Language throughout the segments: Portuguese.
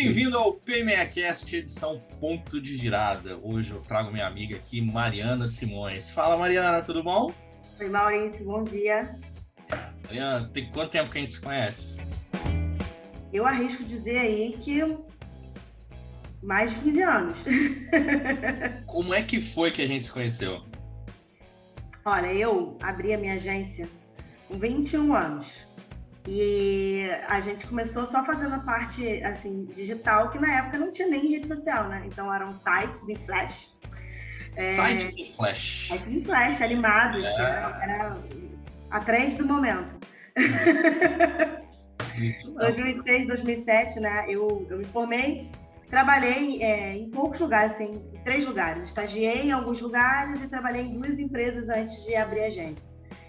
Bem-vindo ao PMEcast edição Ponto de Girada. Hoje eu trago minha amiga aqui, Mariana Simões. Fala, Mariana, tudo bom? Oi, Maurício, bom dia. Mariana, tem quanto tempo que a gente se conhece? Eu arrisco dizer aí que mais de 15 anos. Como é que foi que a gente se conheceu? Olha, eu abri a minha agência com 21 anos. E a gente começou só fazendo a parte assim digital, que na época não tinha nem rede social, né? Então eram sites em flash. Sites é, em flash. Sites em flash, animados. É. Era, era a trend do momento. Isso 2006, 2007, né? Eu, eu me formei, trabalhei é, em poucos lugares, assim, em três lugares. Estagiei em alguns lugares e trabalhei em duas empresas antes de abrir a agência.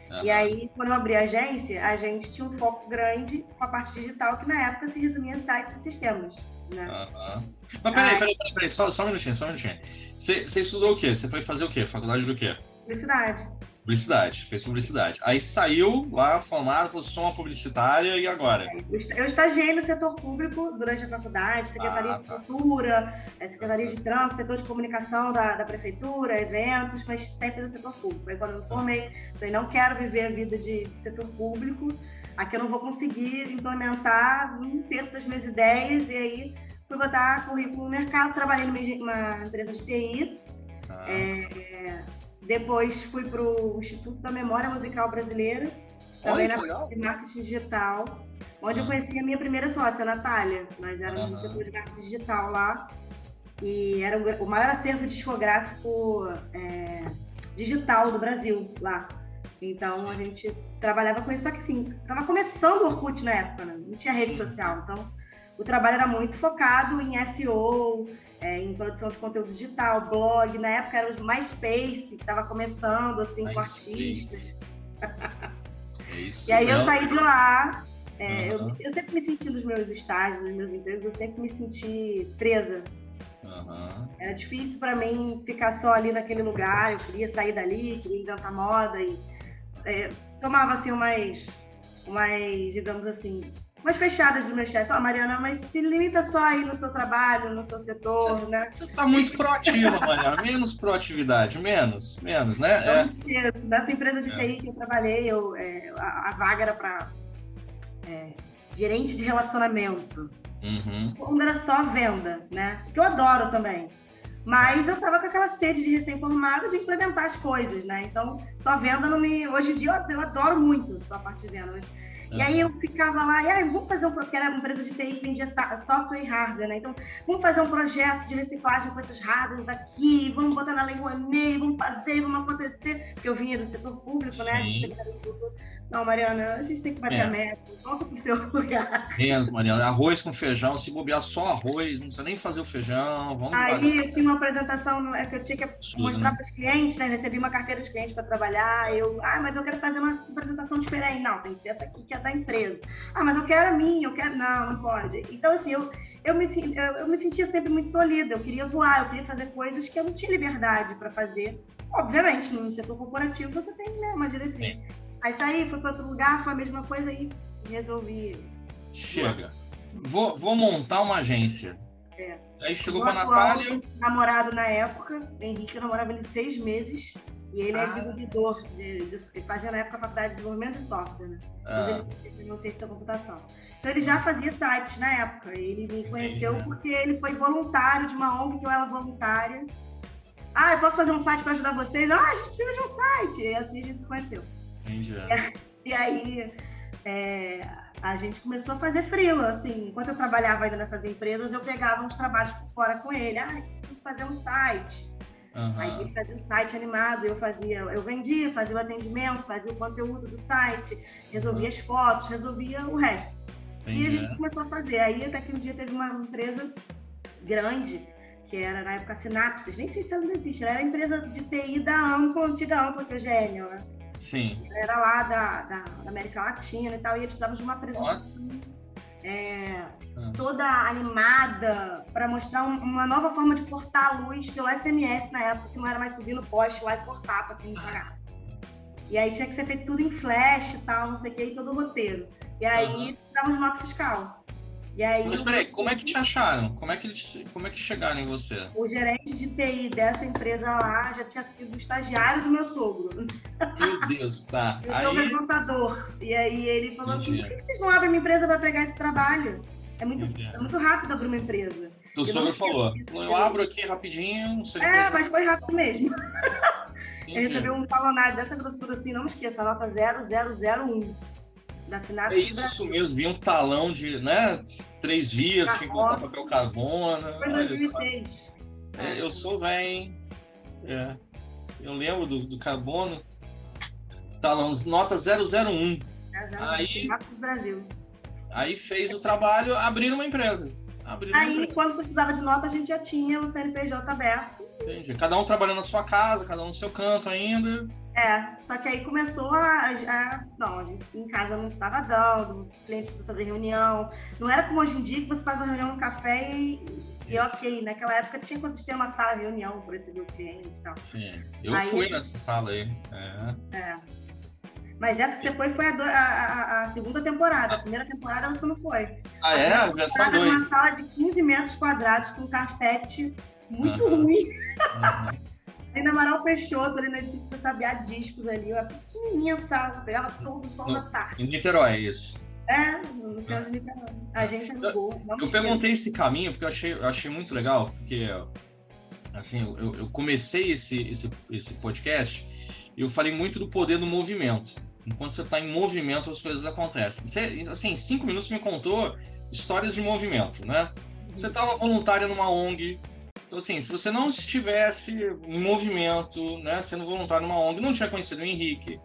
Uhum. E aí, quando eu abri a agência, a gente tinha um foco grande com a parte digital, que na época se resumia em sites e sistemas. Né? Uhum. Mas peraí, peraí, peraí, peraí, só, só um minutinho, só um minutinho. Você, você estudou o quê? Você foi fazer o quê? Faculdade do quê? Publicidade. Publicidade, fez publicidade. Aí saiu lá formado, falou, sou uma publicitária, e agora? Eu estagiei no setor público durante a faculdade, Secretaria ah, tá. de Cultura, é, Secretaria de Trânsito, setor de comunicação da, da Prefeitura, eventos, mas sempre no setor público. Aí quando eu me formei, falei, não quero viver a vida de, de setor público, aqui eu não vou conseguir implementar um terço das minhas ideias, e aí fui botar currículo no mercado, trabalhei numa empresa de TI, ah. é, depois fui para o Instituto da Memória Musical Brasileira, também na parte de marketing digital, onde eu ah. conheci a minha primeira sócia, a Natália. Nós éramos no setor de marketing digital lá. E era o maior acervo discográfico é, digital do Brasil lá. Então Sim. a gente trabalhava com isso, só que assim, tava começando o Orkut na época, né? não tinha rede social. Então o trabalho era muito focado em SEO, é, em produção de conteúdo digital, blog. Na época era o MySpace, que estava começando, assim, My com artistas. É isso e aí eu saí de lá. É, uhum. eu, eu, sempre me senti nos meus estágios, nos meus empregos, eu sempre me senti presa. Uhum. Era difícil para mim ficar só ali naquele lugar. Eu queria sair dali, queria inventar moda e é, tomava assim umas, umas, digamos assim, umas fechadas do meu chefe. Ó, oh, Mariana, mas se limita só aí no seu trabalho, no seu setor, você, né? Você tá muito proativa, Mariana. Menos proatividade, menos, menos, né? é. Nessa empresa de é. TI que eu trabalhei, eu, é, a, a, vaga era para é, gerente de relacionamento. Uhum. Quando era só venda, né? Que eu adoro também. Mas eu tava com aquela sede de recém-formado de implementar as coisas, né? Então, só venda não me. Hoje em dia eu, eu adoro muito só a parte de venda, mas e aí eu ficava lá, e aí, vamos fazer um porque era uma empresa de TI que vendia software e hardware, né? Então, vamos fazer um projeto de reciclagem com esses hardwares daqui, vamos botar na Lei Rouanet, vamos fazer, vamos acontecer. Porque eu vinha do setor público, né? Não, Mariana, a gente tem que bater é. a meta, volta pro seu lugar. Menos, Mariana. Arroz com feijão, se bobear só arroz, não precisa nem fazer o feijão, vamos Aí eu tinha uma apresentação é que eu tinha que Absurdo, mostrar né? para os clientes, né? Recebi uma carteira de clientes para trabalhar. Eu, ah, mas eu quero fazer uma apresentação diferente. Não, tem que ser essa aqui que é da empresa. Ah, mas eu quero a minha, eu quero. Não, não pode. Então, assim, eu, eu, me, eu, eu me sentia sempre muito tolhida. Eu queria voar, eu queria fazer coisas que eu não tinha liberdade para fazer. Obviamente, no setor corporativo você tem né, uma diretriz. Aí saí, fui para outro lugar, foi a mesma coisa e resolvi. Chega. Vou, vou montar uma agência. É. Aí chegou para Natália. namorado na época, Henrique, eu namorava ele seis meses. E ele é ah. é desenvolvedor, de, de, de, fazia na época a faculdade de desenvolvimento de software, né? Ah. Ele, não sei se da computação. Então ele já fazia sites na época. Ele me conheceu Entendi. porque ele foi voluntário de uma ONG que eu era voluntária. Ah, eu posso fazer um site para ajudar vocês? Ah, a gente precisa de um site. E assim a gente se conheceu. Entendi. E, e aí é, a gente começou a fazer freela, assim. Enquanto eu trabalhava ainda nessas empresas, eu pegava uns trabalhos por fora com ele. Ah, preciso fazer um site. Uhum. Aí ele fazia o site animado, eu fazia, eu vendia, fazia o atendimento, fazia o conteúdo do site, resolvia uhum. as fotos, resolvia o resto. Entendi. E a gente começou a fazer. Aí até que um dia teve uma empresa grande, que era na época Sinapses, nem sei se ela ainda existe, ela era a empresa de TI da Ampla, antiga Ampla, que é Enel, né? Sim. Era lá da, da, da, América Latina e tal, e eles precisavam de uma apresentação é, ah. toda animada para mostrar um, uma nova forma de cortar a luz pelo SMS na época, que não era mais subir no poste lá e cortar para quem pagar. E aí tinha que ser feito tudo em flash e tal, não sei o que, e todo o roteiro. E aí uhum. precisávamos de nota fiscal. E aí, Mas peraí, como é que te acharam? Como é que, eles, como é que chegaram em você? O gerente de TI dessa empresa lá já tinha sido estagiário do meu sogro. Meu Deus, tá. Eu sou aí... contador. E aí ele falou Entendi. assim, por que vocês não abrem uma empresa para pegar esse trabalho? É muito, é muito rápido abrir uma empresa. O sogro falou, eu abro aqui rapidinho, não sei É, mas foi rápido mesmo. Ele recebeu um talonário dessa grossura assim, não me esqueça, nota 0001 da Sinatra. É isso, isso mesmo, vi um talão de, né, três vias, tinha que botar papel carbono. Foi 2006. É, eu sou velho, é. Eu lembro do, do carbono. Talão, nota 001. É, aí, Brasil. aí fez o trabalho, abrindo uma empresa. Abrindo aí, quando precisava de nota, a gente já tinha o CNPJ aberto. Entendi. Cada um trabalhando na sua casa, cada um no seu canto ainda. É, só que aí começou a. a não, a gente em casa não estava dando, o cliente precisa fazer reunião. Não era como hoje em dia que você faz uma reunião no café e, e ok, naquela época tinha que ter uma sala de reunião para receber o cliente e tal. Sim, eu aí, fui nessa sala aí. É. é. Mas essa que você foi foi a, a, a, segunda temporada. A primeira temporada você não foi. Ah, é? A versão 2. uma sala de 15 metros quadrados com carpete muito uhum. ruim. Uhum. Aí na Amaral Peixoto, ali no edifício do Sabiá Discos ali, ó, pequenininha sala, pegava todo o sol da tarde. Em Niterói, é isso? É, no céu de Niterói. A gente alugou. Eu, eu perguntei esse caminho porque eu achei, eu achei muito legal, porque assim, eu, eu comecei esse, esse, esse podcast e eu falei muito do poder do movimento. Enquanto você está em movimento, as coisas acontecem. Você, assim, cinco minutos me contou histórias de movimento, né? Você estava voluntária numa ONG, então, assim, se você não estivesse em movimento, né, sendo voluntário numa ONG, não tinha conhecido o Henrique.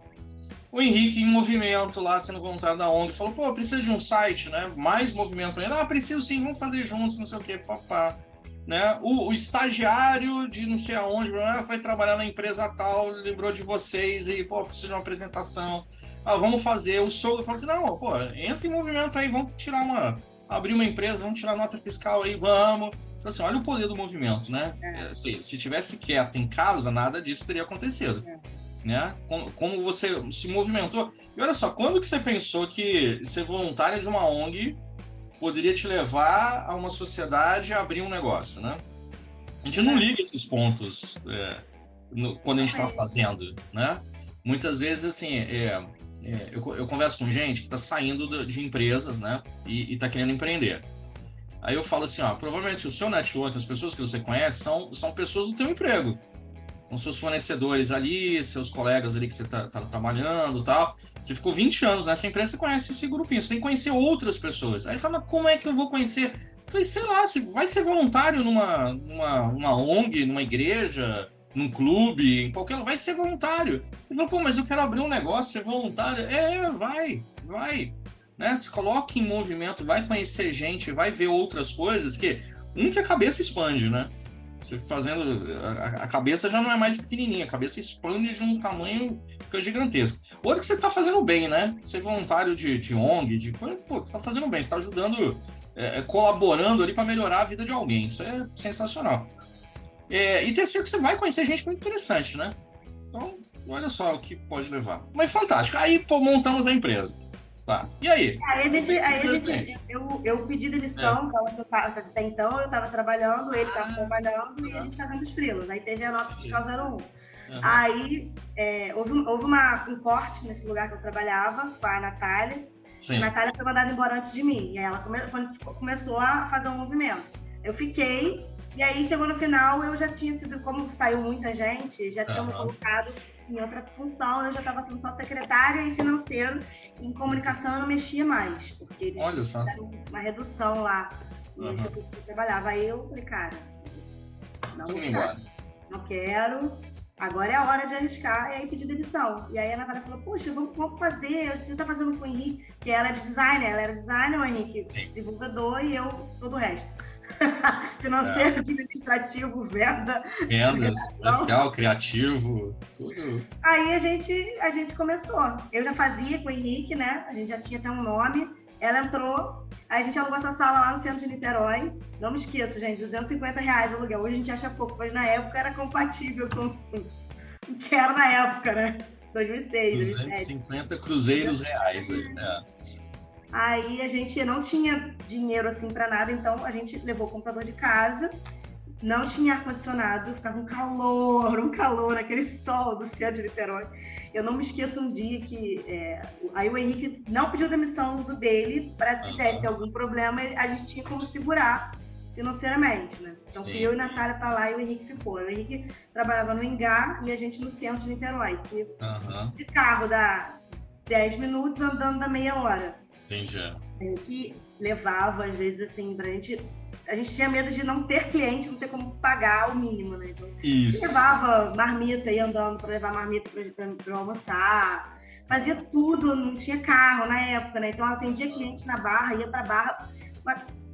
O Henrique em movimento lá, sendo voluntário da ONG, falou, pô, precisa de um site, né? Mais movimento ainda. Ah, preciso sim, vamos fazer juntos, não sei o quê, papá. Né? O, o estagiário de não sei aonde, foi trabalhar na empresa tal, lembrou de vocês e, pô, precisa de uma apresentação. Ah, vamos fazer. O sogro falou que não, pô, entra em movimento aí, vamos tirar uma. abrir uma empresa, vamos tirar nota fiscal aí, vamos. Então, assim, olha o poder do movimento, né? É. Assim, se tivesse quieto em casa, nada disso teria acontecido. É. Né? Como, como, você se movimentou. E olha só, quando que você pensou que ser voluntário de uma ONG poderia te levar a uma sociedade a abrir um negócio, né? A gente não liga esses pontos é, no, quando a gente está fazendo, né? Muitas vezes, assim, é, é, eu, eu, converso com gente que está saindo de empresas, né? E está querendo empreender. Aí eu falo assim, ó, provavelmente o seu network, as pessoas que você conhece, são, são pessoas do teu emprego. São seus fornecedores ali, seus colegas ali que você está tá trabalhando tal. Você ficou 20 anos nessa empresa, você conhece esse grupinho, você tem que conhecer outras pessoas. Aí fala, como é que eu vou conhecer? Eu falei, sei lá, você vai ser voluntário numa, numa, numa ONG, numa igreja, num clube, em qualquer lugar, vai ser voluntário. Ele falou, pô, mas eu quero abrir um negócio, ser voluntário. É, vai, vai né? Se coloque em movimento, vai conhecer gente, vai ver outras coisas que um que a cabeça expande, né? Você fazendo a, a cabeça já não é mais pequenininha, a cabeça expande de um tamanho fica gigantesco. Outro que você está fazendo bem, né? Ser voluntário de, de ONG, de pô, você está fazendo bem, está ajudando, é, é, colaborando ali para melhorar a vida de alguém. Isso é sensacional. É, e terceiro que você vai conhecer gente muito interessante, né? Então, olha só o que pode levar. Mas fantástico. Aí pô, montamos a empresa. Tá. E aí? Aí a gente, aí a gente eu, eu pedi demissão, é. então, até então eu estava trabalhando, ele estava ah. trabalhando e a gente fazendo os frilos. Aí teve a nota fiscal 01. Uhum. Aí é, houve, houve uma, um corte nesse lugar que eu trabalhava com a Natália. Sim. A Natália foi mandada embora antes de mim. E aí ela come, começou a fazer um movimento. Eu fiquei, e aí chegou no final, eu já tinha sido, como saiu muita gente, já uhum. colocado em outra função, eu já estava sendo só secretária e financeiro. Em comunicação eu não mexia mais, porque eles Olha só. fizeram uma redução lá no uhum. que eu trabalhava. Aí eu falei, cara, não, quero, não quero, agora é a hora de arriscar, e aí pedi demissão. E aí a Natália falou, poxa, vamos, vamos fazer, você está fazendo com o Henrique, que ela é de designer, ela era designer, o Henrique divulgador e eu todo o resto. Financeiro, é. administrativo, venda. Vendas, comercial, criativo, tudo. Aí a gente, a gente começou. Eu já fazia com o Henrique, né? A gente já tinha até um nome. Ela entrou, a gente alugou essa sala lá no centro de Niterói. Não me esqueço, gente, 250 reais o aluguel. Hoje a gente acha pouco, mas na época era compatível com o que era na época, né? 2006, 250 2007. cruzeiros reais aí, né? Aí a gente não tinha dinheiro assim para nada, então a gente levou o computador de casa, não tinha ar-condicionado, ficava um calor, um calor, aquele sol do céu de Niterói. Eu não me esqueço um dia que é, aí o Henrique não pediu demissão do dele para se desse algum problema, a gente tinha como segurar financeiramente, né? Então Sim. eu e Natália para lá e o Henrique ficou. O Henrique trabalhava no Engar e a gente no centro de Niterói, que uhum. de carro dá 10 minutos andando da meia hora. Entendi. É, que levava, às vezes, assim, pra gente. A gente tinha medo de não ter cliente, não ter como pagar o mínimo, né? Então, Isso. levava marmita, ia andando para levar marmita para almoçar. Fazia tudo, não tinha carro na época, né? Então, eu atendia cliente na barra, ia pra barra.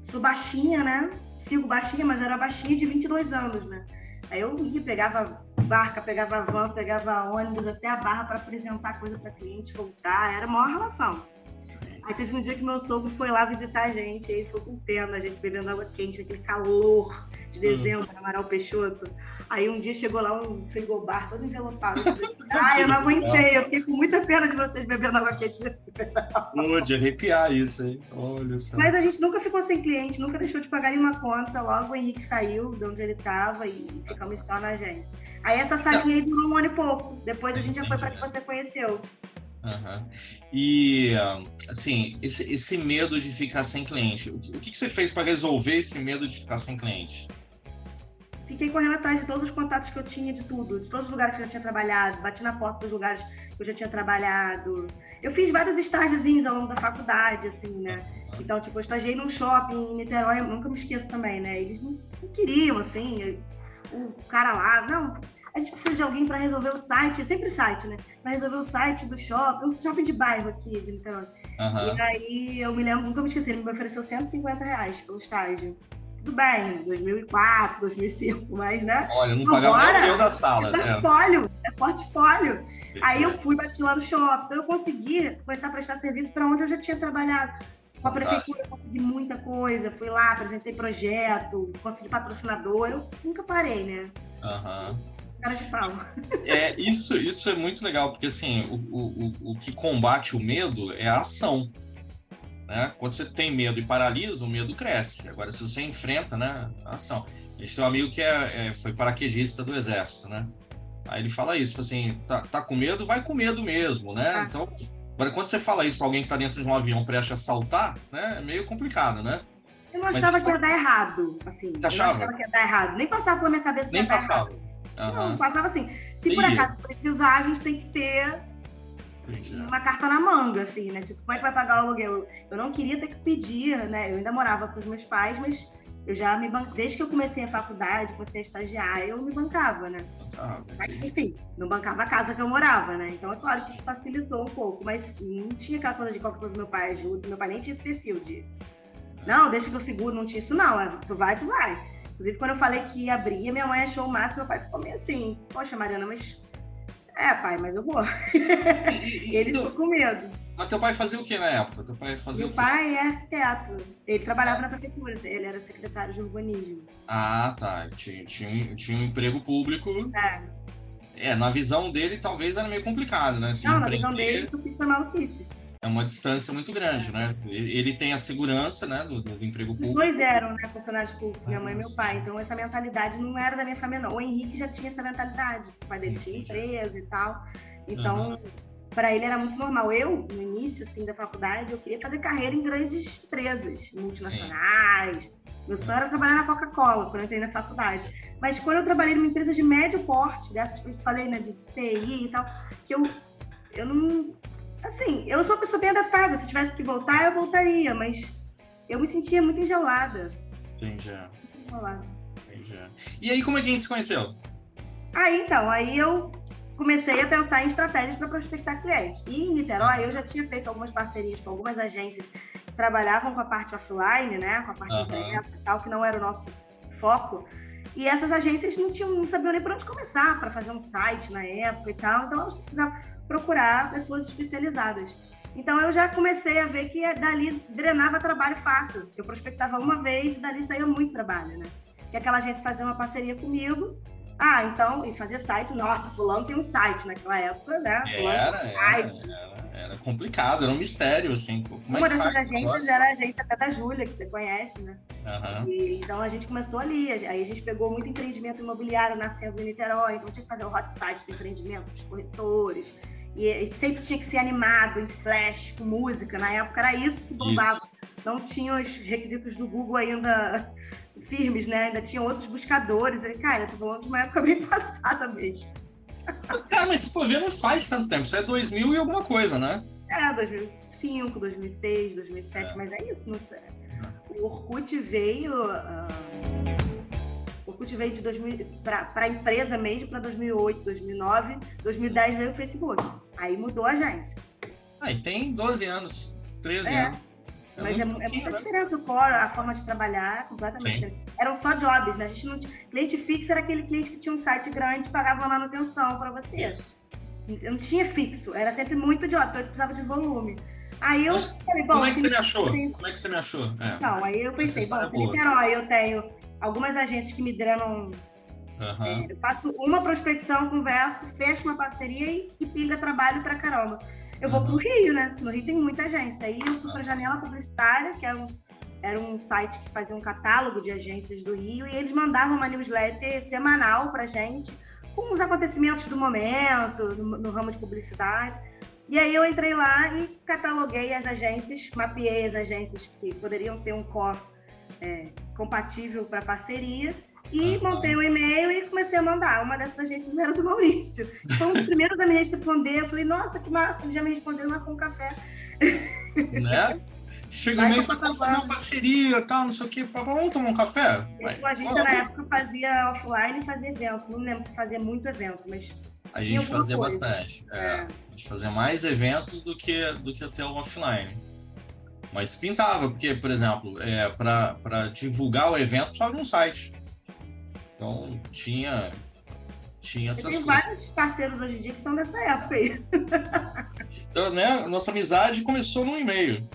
Sou baixinha, né? Sigo baixinha, mas era baixinha de 22 anos, né? Aí eu ia, pegava barca, pegava van, pegava ônibus até a barra para apresentar coisa para cliente, voltar. Era a maior relação. Aí teve um dia que meu sogro foi lá visitar a gente, aí ficou com pena, a gente bebendo água quente, aquele calor de hum. dezembro, hum. Amaral Peixoto. Aí um dia chegou lá um frigobar todo envelopado. ah, eu não aguentei, eu fiquei com muita pena de vocês bebendo água quente nesse verão. Pô, de arrepiar isso, hein? Olha só. Mas a gente nunca ficou sem cliente, nunca deixou de pagar nenhuma conta. Logo o Henrique saiu de onde ele estava e ficamos só na gente. Aí essa salinha aí durou um ano e pouco. Depois a gente já foi para que você conheceu. Uhum. E, assim, esse, esse, medo de ficar sem cliente, o que, o que você fez para resolver esse medo de ficar sem cliente? Fiquei correndo atrás de todos os contatos que eu tinha, de tudo, de todos os lugares que eu já tinha trabalhado, bati na porta dos lugares que eu já tinha trabalhado. Eu fiz vários estágiozinhos ao longo da faculdade, assim, né? Então, tipo, eu estagiei num shopping em Niterói, nunca me esqueço também, né? Eles não, não queriam, assim, o cara lá, não, a gente precisa de alguém para resolver o site, é sempre site, né? Para resolver o site do shopping, um shopping de bairro aqui de Niterói. Uhum. E aí eu me lembro, nunca me esqueci, ele me ofereceu 150 reais pelo estágio. Tudo bem, 2004, 2005, mas né? Olha, não pagava nem o da sala. É portfólio, é, é portfólio. Aí eu fui, bati lá no shopping, então eu consegui começar a prestar serviço para onde eu já tinha trabalhado. Com a prefeitura eu consegui muita coisa, fui lá, apresentei projeto, consegui patrocinador, eu nunca parei, né? Aham. Uhum cara de pau. É, isso, isso é muito legal, porque assim, o, o, o que combate o medo é a ação. Né? Quando você tem medo e paralisa, o medo cresce. Agora, se você enfrenta, né, a ação. A gente tem um amigo que é, é, foi paraquedista do exército, né? Aí ele fala isso, assim, tá, tá com medo, vai com medo mesmo, né? Ah. Então, agora quando você fala isso para alguém que tá dentro de um avião prestes a saltar, né, é meio complicado, né? Eu não achava Mas, que ia dar errado, assim. Achava? Eu não achava que ia dar errado. Nem passava pela minha cabeça Nem passava. Uhum. Não, passava assim. Se por acaso precisar, a gente tem que ter uma carta na manga, assim, né? Tipo, como é que vai pagar o aluguel? Eu não queria ter que pedir, né? Eu ainda morava com os meus pais, mas eu já me ban... desde que eu comecei a faculdade, comecei a estagiar, eu me bancava, né? Ah, mas, enfim, não bancava a casa que eu morava, né? Então é claro que isso facilitou um pouco, mas não tinha aquela coisa de qualquer coisa meu pai ajuda, meu pai nem tinha esse perfil de não, deixa que eu seguro, não tinha isso, não. É, tu vai, tu vai. Inclusive, quando eu falei que ia abrir, minha mãe achou o máximo, meu pai ficou meio assim, poxa, Mariana, mas. É, pai, mas eu vou. E, e, ele ficou com medo. Mas teu pai fazia o que na época? Teu pai fazia Meu pai é arquiteto. Ele trabalhava ah. na prefeitura, ele era secretário de urbanismo. Ah, tá. Tinha, tinha, tinha um emprego público. É. É, na visão dele talvez era meio complicado, né? Assim, Não, na visão dele, tu fica maluquice é uma distância muito grande, né? Ele tem a segurança, né, do, do emprego público. Os dois eram, né, funcionários públicos, minha mãe e meu pai. Então essa mentalidade não era da minha família, não. O Henrique já tinha essa mentalidade. O pai dele tinha empresa e tal. Então, uhum. para ele era muito normal. Eu, no início, assim, da faculdade, eu queria fazer carreira em grandes empresas, multinacionais. Sim. Meu sonho era trabalhar na Coca-Cola, quando eu entrei na faculdade. Mas quando eu trabalhei numa empresa de médio porte, dessas que eu falei, né, de TI e tal, que eu, eu não Assim, eu sou uma pessoa bem adaptável. Se tivesse que voltar, eu voltaria, mas eu me sentia muito engelada. Entendi. Engelada. Entendi. E aí, como é que a gente se conheceu? Aí, então, aí eu comecei a pensar em estratégias para prospectar clientes. E em Niterói, eu já tinha feito algumas parcerias com algumas agências que trabalhavam com a parte offline, né, com a parte uhum. impressa e tal, que não era o nosso foco. E essas agências não tinham, não sabiam nem por onde começar para fazer um site na época e tal. Então elas precisavam procurar pessoas especializadas. Então eu já comecei a ver que dali drenava trabalho fácil. Eu prospectava uma vez e dali saía muito trabalho, né? Que aquela agência fazia uma parceria comigo. Ah, então, e fazia site. Nossa, fulano tem um site naquela época, né? Fulano era, site. Era, era, era complicado, era um mistério, assim. Como Uma é dessas agências era a agência até da Júlia, que você conhece, né? Uhum. E, então a gente começou ali, aí a gente pegou muito empreendimento imobiliário nascendo em Niterói, então tinha que fazer o hot site do empreendimento, dos corretores, e, e, sempre tinha que ser animado, em flash, com música, na época era isso que bombava. Isso. Não tinha os requisitos do Google ainda firmes, né? Ainda tinha outros buscadores. E, cara, eu tô falando de uma época bem passada mesmo. Cara, mas se for ver, não faz tanto tempo. Isso é 2000 e alguma coisa, né? É, 2005, 2006, 2007, é. mas é isso. Não sei. O Orkut veio. Uh, Orkut veio de 2000 para a empresa mesmo para 2008, 2009, 2010 veio o Facebook. Aí mudou a agência. Aí ah, tem 12 anos, 13 é. anos. É mas é, é, muita né? diferença o core, a forma de trabalhar, completamente diferente. Eram só jobs, né? A gente não tinha... Cliente fixo era aquele cliente que tinha um site grande e pagava manutenção para você. Eu não tinha fixo, era sempre muito job, então eu precisava de volume. Aí eu Mas, falei, bom. Como é que você me achou? Como é que você me achou? É. Então, aí eu pensei, bom, em Niterói eu tenho algumas agências que me drenam. Uhum. eu faço uma prospecção, converso, fecho uma parceria e, e pilha trabalho pra caramba. Eu uhum. vou pro Rio, né? No Rio tem muita agência. Aí eu fui pra Janela Publicitária, que era um, era um site que fazia um catálogo de agências do Rio, e eles mandavam uma newsletter semanal pra gente, com os acontecimentos do momento, no, no ramo de publicidade. E aí eu entrei lá e cataloguei as agências, mapeei as agências que poderiam ter um core é, compatível para parceria e montei um e-mail e comecei a mandar. Uma dessas agências era do Maurício. Foi um dos primeiros a me responder. Eu falei, nossa, que massa, ele já me respondeu lá com um café. Né? Chega meio para fazer uma parceria, tal, não sei o que, vamos tomar um café? a gente na época fazia offline e fazia evento. Não lembro se fazia muito evento, mas. A gente fazia coisa. bastante. É. É. A gente fazia mais eventos do que, do que até o offline. Mas pintava, porque, por exemplo, é, para divulgar o evento, só no site. Então tinha, tinha essas tenho coisas. vários parceiros hoje em dia que são dessa época aí. então, né, nossa amizade começou num e-mail.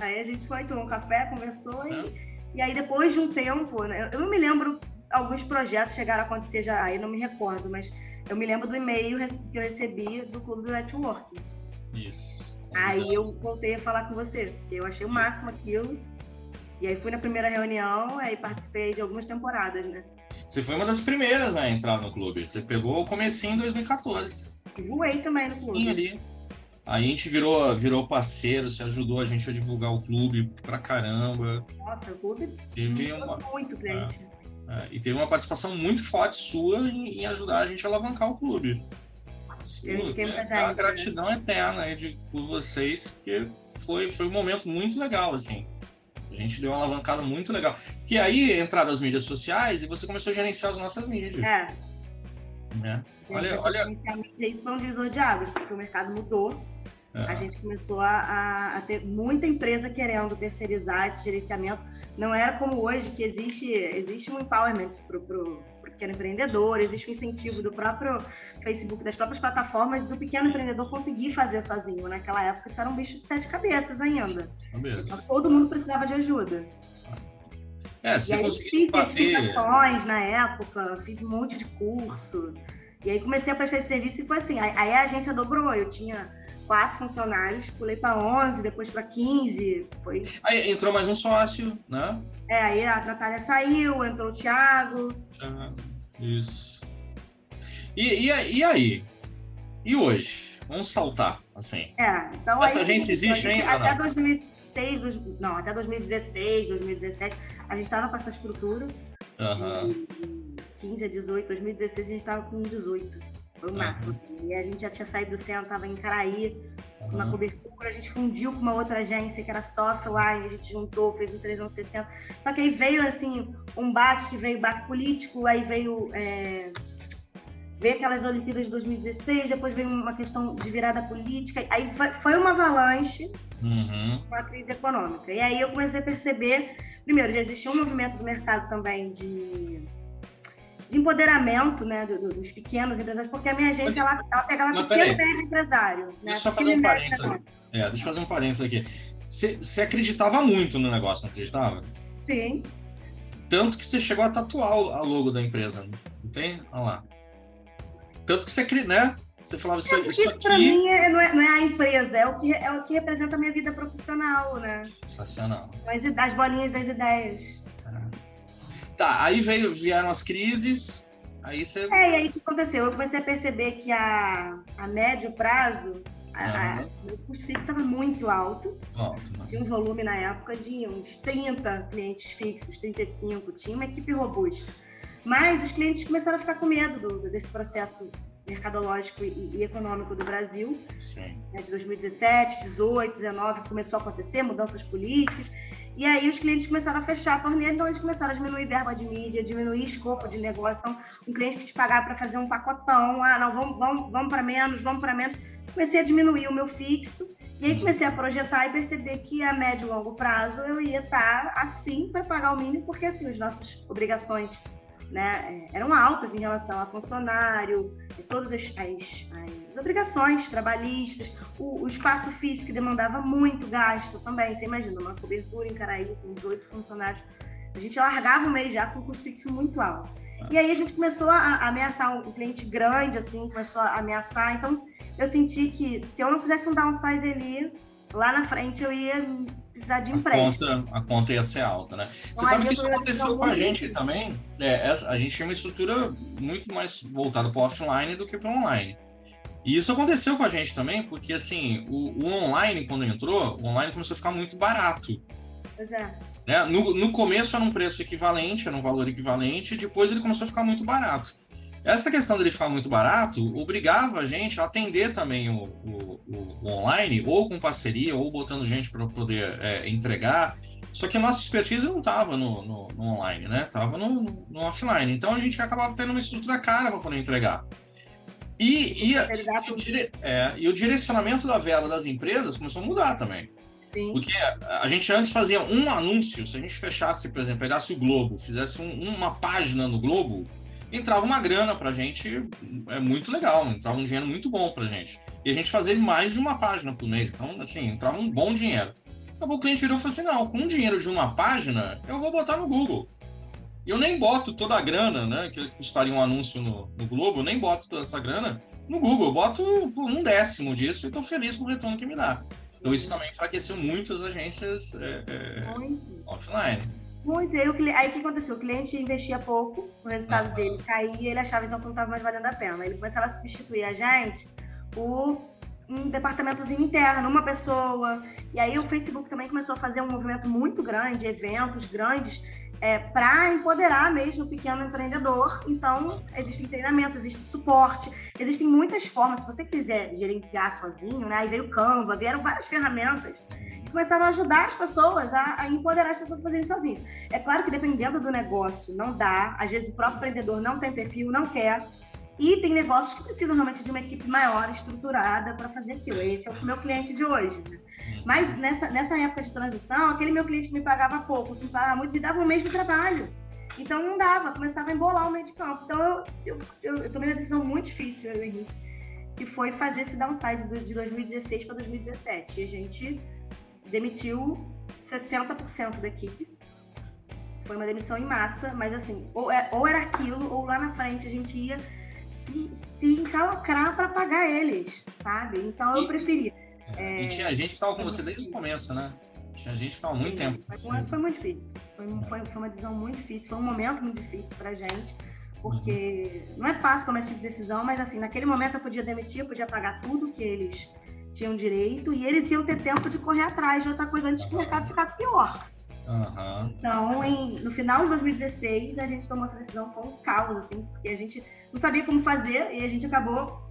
Aí a gente foi, tomou um café, conversou é. e, e aí depois de um tempo, né, eu não me lembro, alguns projetos chegaram a acontecer já, aí não me recordo, mas eu me lembro do e-mail que eu recebi do Clube do Networking. Isso. Aí eu voltei a falar com você. Eu achei o máximo aquilo. E aí fui na primeira reunião, aí participei de algumas temporadas, né? Você foi uma das primeiras a entrar no clube. Você pegou o comecinho em 2014. Voei também no clube. Sim, ali. Aí a gente virou, virou parceiro, você ajudou a gente a divulgar o clube pra caramba. Nossa, o clube teve uma, muito grande. É, é, e teve uma participação muito forte sua em, em ajudar a gente a alavancar o clube. É, a gratidão eterna aí de, por vocês, porque foi, foi um momento muito legal, assim. A gente deu uma alavancada muito legal. Que aí entraram as mídias sociais e você começou a gerenciar as nossas mídias. É. É. Olha, olha. Isso foi um divisor de águas, porque o mercado mudou. É. A gente começou a, a, ter muita empresa querendo terceirizar esse gerenciamento. Não era como hoje, que existe, existe um empowerment para pequeno empreendedor, existe um incentivo do próprio Facebook, das próprias plataformas, do pequeno empreendedor conseguir fazer sozinho. Naquela época, isso era um bicho de sete cabeças ainda. Então, todo mundo precisava de ajuda. É, se você fiz bater... na época, fiz um monte de curso. E aí comecei a prestar esse serviço e foi assim. Aí a agência dobrou. Eu tinha quatro funcionários, pulei para 11, depois para 15. Foi... Aí entrou mais um sócio, né? É, aí a Natália saiu, entrou o Thiago. Ah, isso. E, e, e aí? E hoje? Vamos saltar, assim. É, então Essa aí, agência existe ainda? Até 2006, não, até 2016, 2017, a gente estava com essa estrutura. Uhum. De 15 a 18, 2016 a gente estava com 18. Foi o máximo. E a gente já tinha saído do centro, estava em Caraí, uhum. uma cobertura. A gente fundiu com uma outra agência que era só offline, a gente juntou, fez um 360. Só que aí veio, assim, um baque, que veio baque político, aí veio. É, veio aquelas Olimpíadas de 2016, depois veio uma questão de virada política. Aí foi uma avalanche, uhum. uma crise econômica. E aí eu comecei a perceber. Primeiro, já existia um movimento do mercado também de de empoderamento né, dos pequenos empresários, porque a minha agência ela, ela pega lá pequeno médio empresário. Né? Deixa eu fazer um parênteses aqui. É, deixa eu fazer um parênteses aqui. Você acreditava muito no negócio, não acreditava? Sim. Tanto que você chegou a tatuar a logo da empresa, não tem? Olha lá. Tanto que você, né? Você falava isso, é, isso aqui. Para mim é, não, é, não, é, a empresa, é o, que, é o que representa a minha vida profissional, né? Sensacional. As, as bolinhas das ideias. Tá, aí veio, vieram as crises, aí você. É, e aí o que aconteceu? Eu comecei a perceber que a, a médio prazo, a, uhum. o custo fixo estava muito alto. alto né? Tinha um volume na época de uns 30 clientes fixos, 35, tinha uma equipe robusta. Mas os clientes começaram a ficar com medo do, desse processo mercadológico e, e, econômico do Brasil. Sim. Né, de 2017, 18, 19 começou a acontecer mudanças políticas. E aí os clientes começaram a fechar a torneira, então eles começaram a diminuir verba de mídia, diminuir escopo de negócio. Então, um cliente que te pagava para fazer um pacotão, ah, não, vamos, vamos, vamos para menos, vamos para menos. Comecei a diminuir o meu fixo. E aí comecei a projetar e perceber que a médio e longo prazo eu ia estar assim para pagar o mínimo, porque assim, as nossas obrigações né, é, eram altas em relação a funcionário, todas as, as, as obrigações trabalhistas, o, o, espaço físico demandava muito gasto também. Você imagina, uma cobertura em Caraí com 18 funcionários, a gente largava o mês já com um custo fixo muito alto. E aí a gente começou a, ameaçar um cliente grande, assim, começou a ameaçar. Então eu senti que se eu não fizesse um downsize ali, lá na frente eu ia precisar de empréstimo. A conta, a conta ia ser alta, né? Você sabe que isso aconteceu com a gente também. É, a gente tinha uma estrutura muito mais voltada para o offline do que para o online. E isso aconteceu com a gente também, porque assim, o, o, online, quando entrou, o online começou a ficar muito barato. Pois é. Né? No, no começo era um preço equivalente, era um valor equivalente, e depois ele começou a ficar muito barato. Essa questão dele ficar muito barato obrigava a gente a atender também o, o, o online, ou com parceria, ou botando gente para poder é, entregar. Só que a nossa expertise não estava no, no, no, online, né? Estava no, no, offline. Então a gente acabava tendo uma estrutura cara para poder entregar. E, e, e, o dire, é, e o direcionamento da vela das empresas começou a mudar também. Sim. Porque a gente antes fazia um anúncio, se a gente fechasse, por exemplo, pegasse o Globo, fizesse um, uma página no Globo, entrava uma grana pra gente, é muito legal, entrava um dinheiro muito bom pra gente. E a gente fazia mais de uma página por mês, então, assim, entrava um bom dinheiro. Acabou o cliente virou e falou assim: não, com o dinheiro de uma página, eu vou botar no Google. Eu nem boto toda a grana, né, que custaria um anúncio no, no Globo, eu nem boto toda essa grana no Google, eu boto um décimo disso e estou feliz com o retorno que me dá. Então isso também enfraqueceu muito as agências é, é, offline. Muito. Aí, o, aí o que aconteceu? O cliente investia pouco, o resultado dele caía e ele achava então que não estava mais valendo a pena. Ele começava a substituir a gente por um departamentozinho interno, uma pessoa. E aí o Facebook também começou a fazer um movimento muito grande, eventos grandes, é, para empoderar mesmo o pequeno empreendedor. Então, existem treinamentos, existe suporte, existem muitas formas. Se você quiser gerenciar sozinho, né? Aí veio o Canva, vieram várias ferramentas começaram a ajudar as pessoas a, a, empoderar as pessoas a fazerem sozinhos. É claro que dependendo do negócio, não dá. Às vezes o próprio empreendedor não tem perfil, não quer. E tem negócios que precisam realmente de uma equipe maior, estruturada, para fazer aquilo. Esse é o meu cliente de hoje. Né? Mas nessa, nessa época de transição, aquele meu cliente que me pagava pouco, que me pagava muito, me dava um mês de trabalho. Então não dava, começava a embolar o meio de campo. Então eu, eu, eu, eu tomei uma decisão muito difícil, eu e o Henrique, que foi fazer esse downsize de 2016 para 2017. E a gente demitiu 60% da equipe. Foi uma demissão em massa, mas assim, ou, é, ou era aquilo, ou lá na frente a gente ia se, se encalacrar para pagar eles, sabe? Então eu preferi. É, e tinha gente que estava com você desde o começo, né? Tinha gente que estava há muito tempo. Foi, foi, muito difícil. Foi, foi, foi, uma decisão muito difícil, foi um momento muito difícil pra gente, porque uhum. não é fácil tomar esse tipo de decisão, mas assim, naquele momento eu podia demitir, eu podia pagar tudo que eles tinham direito e eles iam ter tempo de correr atrás de outra coisa antes que o mercado ficasse pior. Uhum. Então, em, no final de 2016, a gente tomou essa decisão com um caos, assim, porque a gente não sabia como fazer e a gente acabou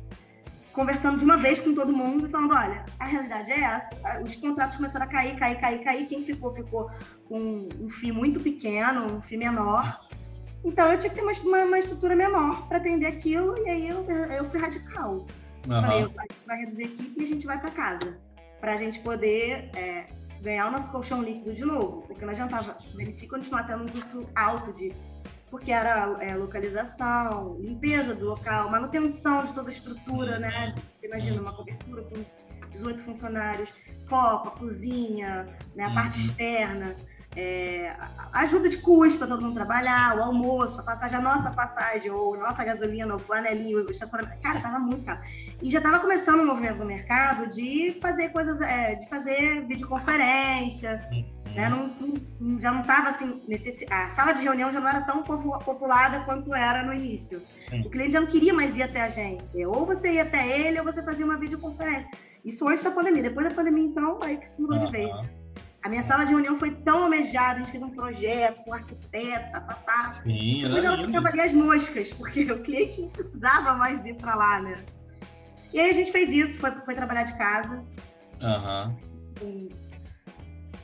conversando de uma vez com todo mundo e falando, olha, a realidade é essa, os contratos começaram a cair, cair, cair, cair, quem ficou, ficou com um FII muito pequeno, um FII menor, então eu tinha que ter uma, uma estrutura menor para atender aquilo e aí eu, eu fui radical. Uhum. Falei, a gente vai reduzir a equipe e a gente vai para casa. Para a gente poder é, ganhar o nosso colchão líquido de novo. Porque não adiantava demitir continuar tendo um custo alto de. Porque era é, localização, limpeza do local, manutenção de toda a estrutura, né? Você imagina uma cobertura com 18 funcionários, copa, cozinha, né? a parte uhum. externa. É, ajuda de custo para todo mundo trabalhar, o almoço, a passagem, a nossa passagem, ou nossa gasolina, o flanelinho, o estacionamento. Cara, tava muito caro. E já estava começando um movimento no mercado de fazer coisas, é, de fazer videoconferência, né? Não, não, já não estava assim, necess... a sala de reunião já não era tão populada quanto era no início. Sim. O cliente já não queria mais ir até a agência. Ou você ia até ele, ou você fazia uma videoconferência. Isso antes da pandemia. Depois da pandemia, então, aí que se mudou de vez. A minha sala de reunião foi tão almejada, a gente fez um projeto com arquiteta, papá. Sim, Depois ela ficava ali as moscas, porque o cliente não precisava mais ir para lá, né? E aí a gente fez isso, foi, foi trabalhar de casa. Uhum. Com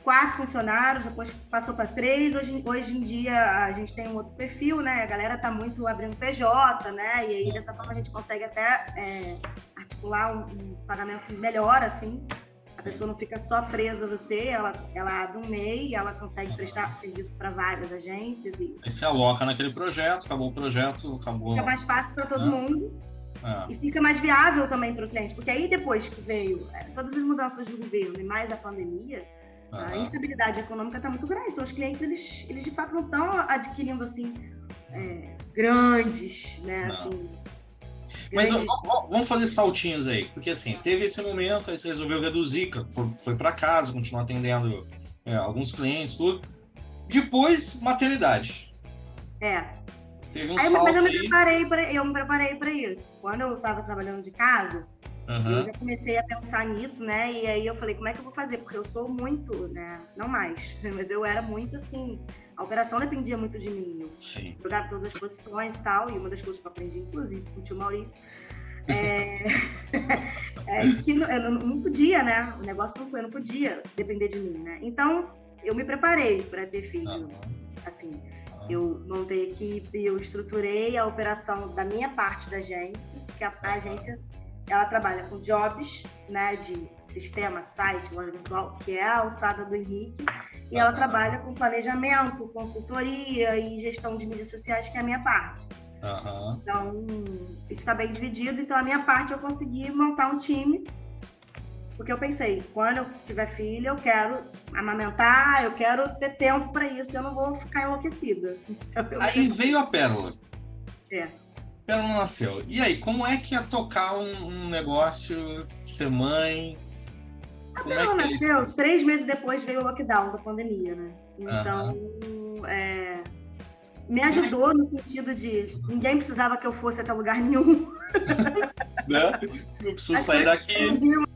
quatro funcionários, depois passou para três. Hoje, hoje em dia a gente tem um outro perfil, né? A galera tá muito abrindo PJ, né? E aí dessa forma a gente consegue até é, articular um, um pagamento melhor, assim. A pessoa não fica só presa a você, ela, ela abre um MEI, ela consegue prestar serviço para várias agências. E... Aí você aloca naquele projeto, acabou o projeto, acabou. Fica mais fácil para todo é. mundo. É. E fica mais viável também para o cliente, porque aí depois que veio é, todas as mudanças do governo e mais a pandemia, uhum. a instabilidade econômica está muito grande. Então os clientes, eles, eles de fato não estão adquirindo assim é, grandes, né? Assim, mas vamos fazer saltinhos aí, porque assim, teve esse momento, aí você resolveu reduzir, foi, foi para casa, continuar atendendo é, alguns clientes, tudo. Depois, maternidade. É. Teve um aí, salto mas eu me preparei para eu me preparei para isso. Quando eu estava trabalhando de casa, uhum. eu já comecei a pensar nisso, né? E aí eu falei, como é que eu vou fazer? Porque eu sou muito, né? Não mais, mas eu era muito assim. A operação dependia muito de mim. Eu Sim. jogava todas as posições e tal, e uma das coisas que eu aprendi, inclusive, com o tio Maurício, é, é que eu não podia, né? O negócio não foi, eu não podia depender de mim, né? Então, eu me preparei para ter filho. Uhum. Assim, eu montei equipe, eu estruturei a operação da minha parte da agência, que a, a agência ela trabalha com jobs, né, de sistema, site, loja virtual, que é a alçada do Henrique, e ela trabalha com planejamento, consultoria e gestão de mídias sociais, que é a minha parte. Uhum. Então, isso está bem dividido. Então, a minha parte eu consegui montar um time, porque eu pensei, quando eu tiver filho, eu quero amamentar, eu quero ter tempo para isso, eu não vou ficar enlouquecida. Então, Aí veio a pérola. É. Pérola nasceu. E aí, como é que é tocar um, um negócio, ser mãe, como é que nasceu, é três meses depois veio o lockdown da pandemia, né? Então, uhum. é, me ajudou no sentido de ninguém precisava que eu fosse até lugar nenhum. né? Não preciso sair daqui.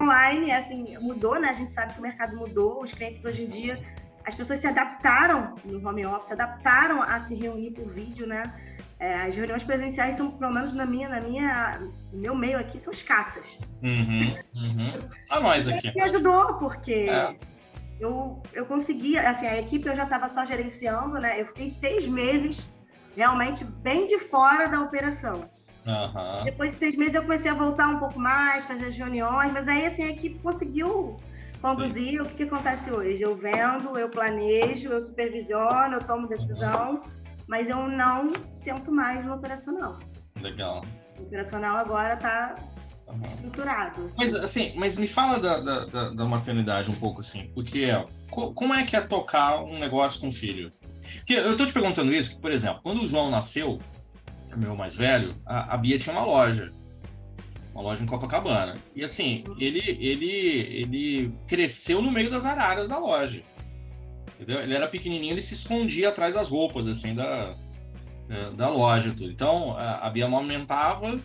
online, assim, mudou, né? A gente sabe que o mercado mudou, os clientes hoje em dia, as pessoas se adaptaram no home office, se adaptaram a se reunir por vídeo, né? É, as reuniões presenciais são, pelo menos na minha, na minha, no meu meio aqui, são escassas. Uhum, uhum. A nós aqui. Me ajudou, porque é. eu, eu conseguia, assim, a equipe eu já estava só gerenciando, né? Eu fiquei seis meses realmente bem de fora da operação. Uhum. Depois de seis meses eu comecei a voltar um pouco mais, fazer as reuniões, mas aí assim, a equipe conseguiu conduzir. Sim. O que, acontece hoje? Eu vendo, eu planejo, eu supervisiono, eu tomo decisão. Uhum mas eu não sento mais no operacional. Legal. O operacional agora está uhum. estruturado. Assim. Mas assim, mas me fala da, da, da, maternidade um pouco assim, porque como é que é tocar um negócio com filho? Porque eu tô te perguntando isso, que, por exemplo, quando o João nasceu, meu mais velho, a, a Bia tinha uma loja uma loja em Copacabana. E assim, ele, ele, ele cresceu no meio das araras da loja. Entendeu? Ele era pequenininho, ele se escondia atrás das roupas, assim, da, da loja tudo. Então, a Bia amamentava,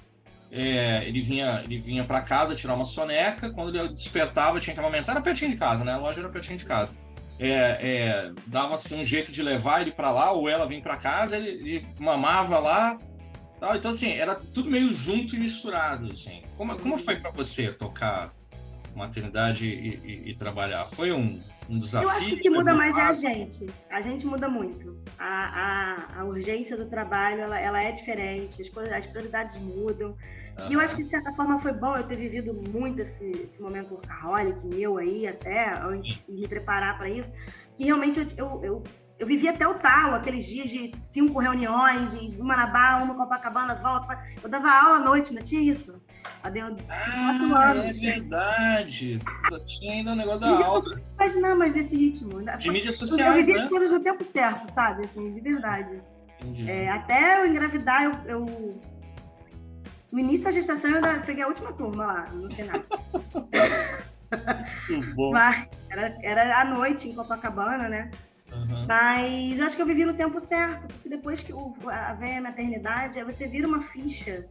é, ele vinha, ele vinha para casa tirar uma soneca, quando ele despertava tinha que amamentar, era pertinho de casa, né? A loja era pertinho de casa. É, é, dava assim, um jeito de levar ele para lá, ou ela vinha para casa, ele, ele, mamava lá. Tal. Então, assim, era tudo meio junto e misturado, assim. Como, como foi para você tocar maternidade e, e, e trabalhar? Foi um, um desafio? Eu acho que muda mais é a gente. A gente muda muito. A, a, a urgência do trabalho, ela, ela é diferente, as, coisas, as prioridades mudam. Uhum. E eu acho que, de certa forma, foi bom eu ter vivido muito esse, esse momento workaholic meu aí, até, antes de me preparar para isso. E realmente eu, eu, eu, eu vivi até o tal, aqueles dias de cinco reuniões, e uma na Barra, uma Copacabana, volta. Eu dava aula à noite, não tinha isso. Deu ah, é verdade. Tinha ainda o negócio da aula. Não imaginar mais desse ritmo. De mídias sociais, Eu vivi né? coisas no tempo certo, sabe? Assim, de verdade. É, até eu engravidar, eu, eu, No início da gestação, eu ainda peguei a última turma lá no Senado. Muito bom. Mas era, era à noite em Copacabana, né? Uhum. Mas eu acho que eu vivi no tempo certo, porque depois que o, a, vem a maternidade, aí você vira uma ficha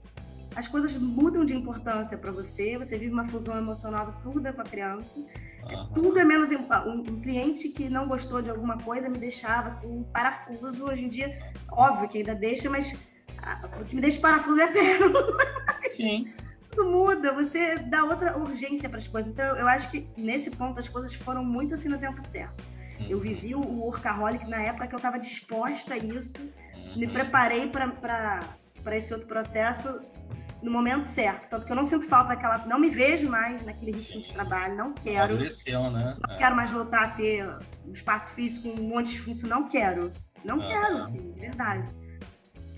as coisas mudam de importância para você, você vive uma fusão emocional absurda com a criança. Uhum. Tudo é menos. Um, um, cliente que não gostou de alguma coisa me deixava assim, parafuso. Hoje em dia, óbvio que ainda deixa, mas o que me deixa parafuso é perna. Sim. Tudo muda, você dá outra urgência para as coisas. Então, eu acho que nesse ponto as coisas foram muito assim no tempo certo. Uhum. Eu vivi o workaholic na época que eu estava disposta a isso, uhum. me preparei para esse outro processo no momento certo. Tanto que eu não sinto falta daquela. Não me vejo mais naquele ritmo de trabalho, não quero. Amadureceu, né? Não é. quero mais voltar a ter um espaço físico, um monte de função. Não quero. Não quero, assim, de verdade.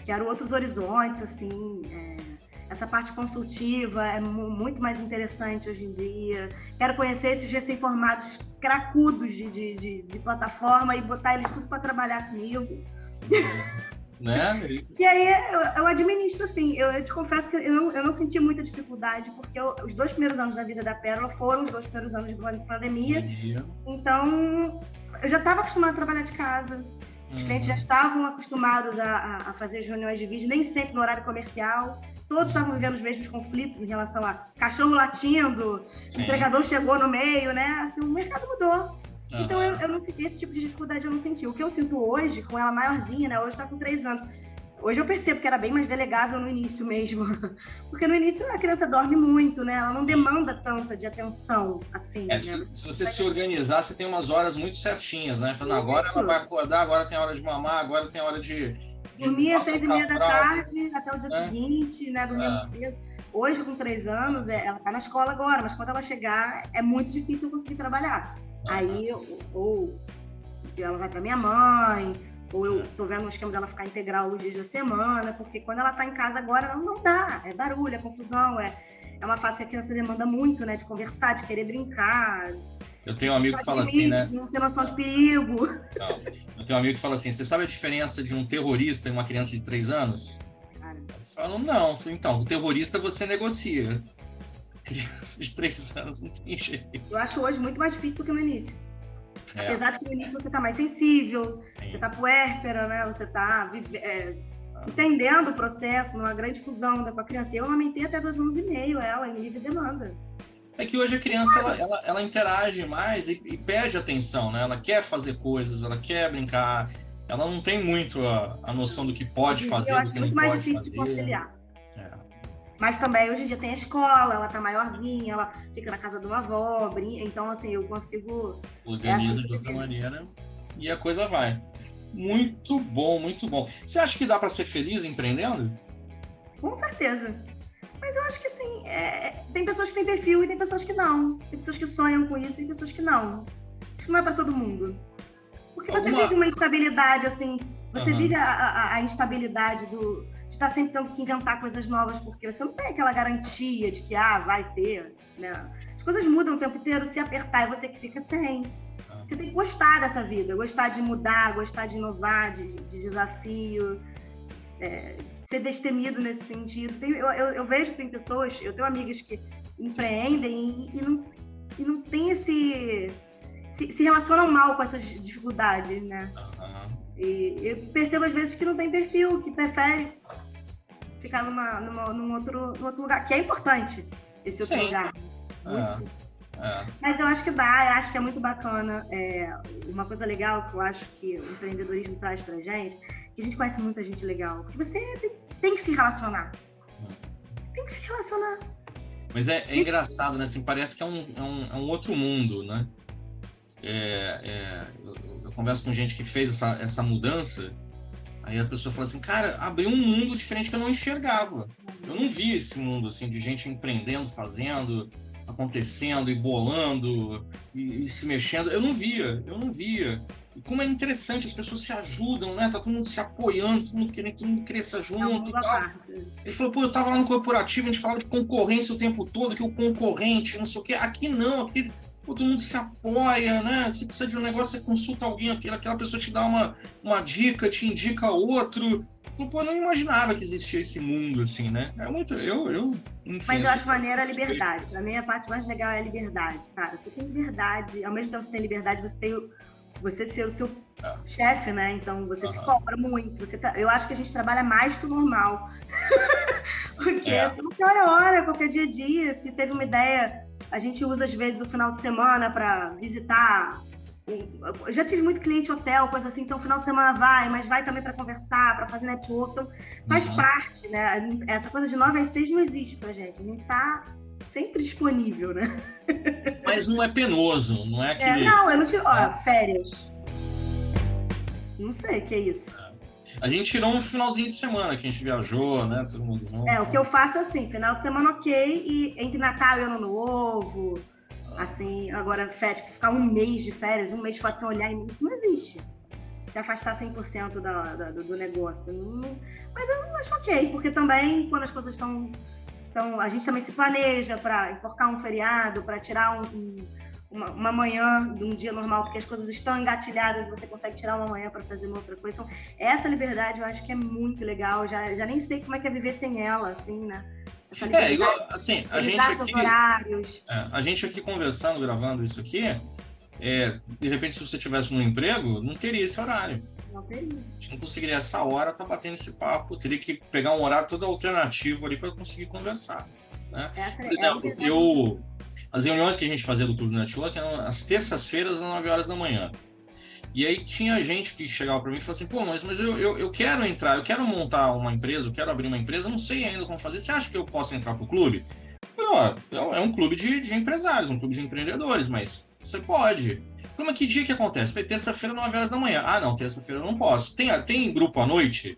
Quero outros horizontes, assim. É... Essa parte consultiva é muito mais interessante hoje em dia. Quero conhecer esses recém-formados cracudos de, de, de, de, plataforma e botar eles tudo para trabalhar comigo. Né? E aí eu, eu administro assim, eu, eu, te confesso que eu não, eu não senti muita dificuldade, porque eu, os dois primeiros anos da vida da Pérola foram os dois primeiros anos de pandemia. Então, eu já estava acostumada a trabalhar de casa. Os uhum. clientes já estavam acostumados a, a, fazer as reuniões de vídeo, nem sempre no horário comercial. Todos estavam vivendo os mesmos conflitos em relação a cachorro latindo, Sim. entregador chegou no meio, né? Assim, o mercado mudou. Uhum. Então eu, eu não senti esse tipo de dificuldade, eu não senti. O que eu sinto hoje, com ela maiorzinha, né? Hoje tá com três anos. Hoje eu percebo que era bem mais delegável no início mesmo. Porque no início a criança dorme muito, né? Ela não demanda tanta de atenção, assim. É, né? se, se, você se organizar, você tem umas horas muito certinhas, né? Falando, agora ela vai acordar, agora tem a hora de mamar, agora tem a hora de. Dormir às seis e meia da tarde até o dia é. seguinte, né? Dormindo é. cedo. Hoje, com três anos, é, ela tá na escola agora, mas quando ela chegar, é muito difícil conseguir trabalhar. Aí, ou, ela vai para minha mãe, ou eu tô vendo o esquema dela ficar integral os dias da semana, porque quando ela tá em casa agora, não, não dá. É barulho, é confusão, é, é uma fase que a criança demanda muito, né? De conversar, de querer brincar. Eu tenho um amigo que fala assim, né? Não tem noção de perigo. Não. Eu tenho um amigo que fala assim: você sabe a diferença de um terrorista e uma criança de três anos? Cara. Eu falo, não. Então, o terrorista você negocia criança de três anos não tem jeito. Eu acho hoje muito mais difícil do que no início. É. Apesar de que no início você tá mais sensível, Sim. você tá puérpera, né? Você tá é, entendendo o processo, numa grande fusão com a criança. Eu amamentei até dois anos e meio ela, em livre demanda. É que hoje a criança ela, ela, ela interage mais e, e, pede atenção, né? Ela quer fazer coisas, ela quer brincar, ela não tem muito a, a noção do que pode fazer, do que não pode fazer. É muito mais difícil de conciliar. Mas também hoje em dia tem a escola, ela tá maiorzinha, ela fica na casa de uma avó, brinca, então assim, eu consigo. Organiza de outra maneira e a coisa vai. Muito bom, muito bom. Você acha que dá para ser feliz empreendendo? Com certeza. Mas eu acho que sim. É... tem pessoas que têm perfil e tem pessoas que não. Tem pessoas que sonham com isso e tem pessoas que não. Acho que não é para todo mundo. Porque Alguma... você vive uma instabilidade, assim. Você uhum. vive a, a, a instabilidade do, está sempre tendo que inventar coisas novas, porque você não tem aquela garantia de que, ah, vai ter, né? As coisas mudam o tempo inteiro, se apertar é você que fica sem. Ah. Você tem que gostar dessa vida, gostar de mudar, gostar de inovar, de, de desafio, é, ser destemido nesse sentido. Tem, eu, eu, eu, vejo que tem pessoas, eu tenho amigas que empreendem e, e, não, e não tem esse... Se, se relacionam mal com essas dificuldades, né? Uhum. E eu percebo às vezes que não tem perfil, que prefere ficar numa, numa, num, outro, num outro lugar, que é importante esse outro Sim. lugar. É, é. Mas eu acho que dá, eu acho que é muito bacana. É, uma coisa legal que eu acho que o empreendedorismo traz pra gente, que a gente conhece muita gente legal, que você tem, tem que se relacionar. Tem que se relacionar. Mas é, é engraçado, né? Assim, parece que é um, é um, é um outro mundo, né? É, é, eu, eu, converso com gente que fez essa, essa mudança Aí a pessoa fala assim, cara, abriu um mundo diferente que eu não enxergava. eu não vi esse mundo assim de gente empreendendo, fazendo, acontecendo e bolando e, e, se mexendo. Eu não via, eu não via. E como é interessante, as pessoas se ajudam, né? Tá todo mundo se apoiando, todo mundo querendo que todo mundo cresça junto. e tal. Ele falou, pô, eu tava lá no corporativo, a gente falava de concorrência o tempo todo, que o concorrente, não sei o quê. Aqui não, aqui todo mundo se apoia, né? Se precisa de um negócio, você consulta alguém, aquela, aquela pessoa te dá uma, uma dica, te indica outro. Pô, eu não imaginava que existia esse mundo, assim, né? É muito. Eu, eu enfim, Mas eu acho maneira a liberdade. A minha parte mais legal é a liberdade, cara. Você tem liberdade, ao mesmo tempo que você tem liberdade, você tem você ser o seu é. chefe, né? Então você uhum. se cobra muito. Você tá... Eu acho que a gente trabalha mais que o normal. Porque é. qualquer hora, qualquer dia a dia, se teve uma ideia, a gente usa às vezes o final de semana para visitar eu já tive muito cliente hotel, coisa assim, então final de semana vai, mas vai também para conversar, para fazer network, então faz uhum. parte, né? Essa coisa de 9 às 6 não existe pra gente, a gente tá sempre disponível, né? Mas não é penoso, não é, é que... É, não, eu não tiro, ó, é. férias. Não sei o que é isso. A gente tirou um finalzinho de semana que a gente viajou, né? Todo mundo junto. É, o que eu faço é assim, final de semana ok, e entre Natal e Ano Novo, Assim, agora, férias, ficar um mês de férias, um mês fora sem olhar isso não existe. Se afastar 100% da, da, do negócio. Não, mas eu acho ok, porque também, quando as coisas estão. Então, a gente também se planeja para enforcar um feriado, para tirar um, um, uma, uma, manhã de um dia normal, porque as coisas estão engatilhadas, você consegue tirar uma manhã para fazer uma outra coisa. Então, essa liberdade eu acho que é muito legal. Já, já nem sei como é que é viver sem ela, assim, né? É, igual, assim, a gente aqui. É, a gente aqui conversando, gravando isso aqui, é, de repente, se você tivesse um emprego, não teria esse horário. Não teria. A gente não conseguiria essa hora tá batendo esse papo. Teria que pegar um horário todo alternativo ali para conseguir conversar. Né? Por exemplo, é eu. As reuniões que a gente fazia do Clube Network eram às terças-feiras, às 9 horas da manhã. E aí tinha gente que chegava para mim e falava assim, pô, mas, mas eu, eu, eu, quero entrar, eu quero montar uma empresa, eu quero abrir uma empresa, não sei ainda como fazer. Você acha que eu posso entrar pro clube? Não, é um clube de, de empresários, um clube de empreendedores, mas você pode. Como é que dia que acontece? Foi terça-feira, 9 horas da manhã. Ah, não, terça-feira eu não posso. Tem, tem grupo à noite?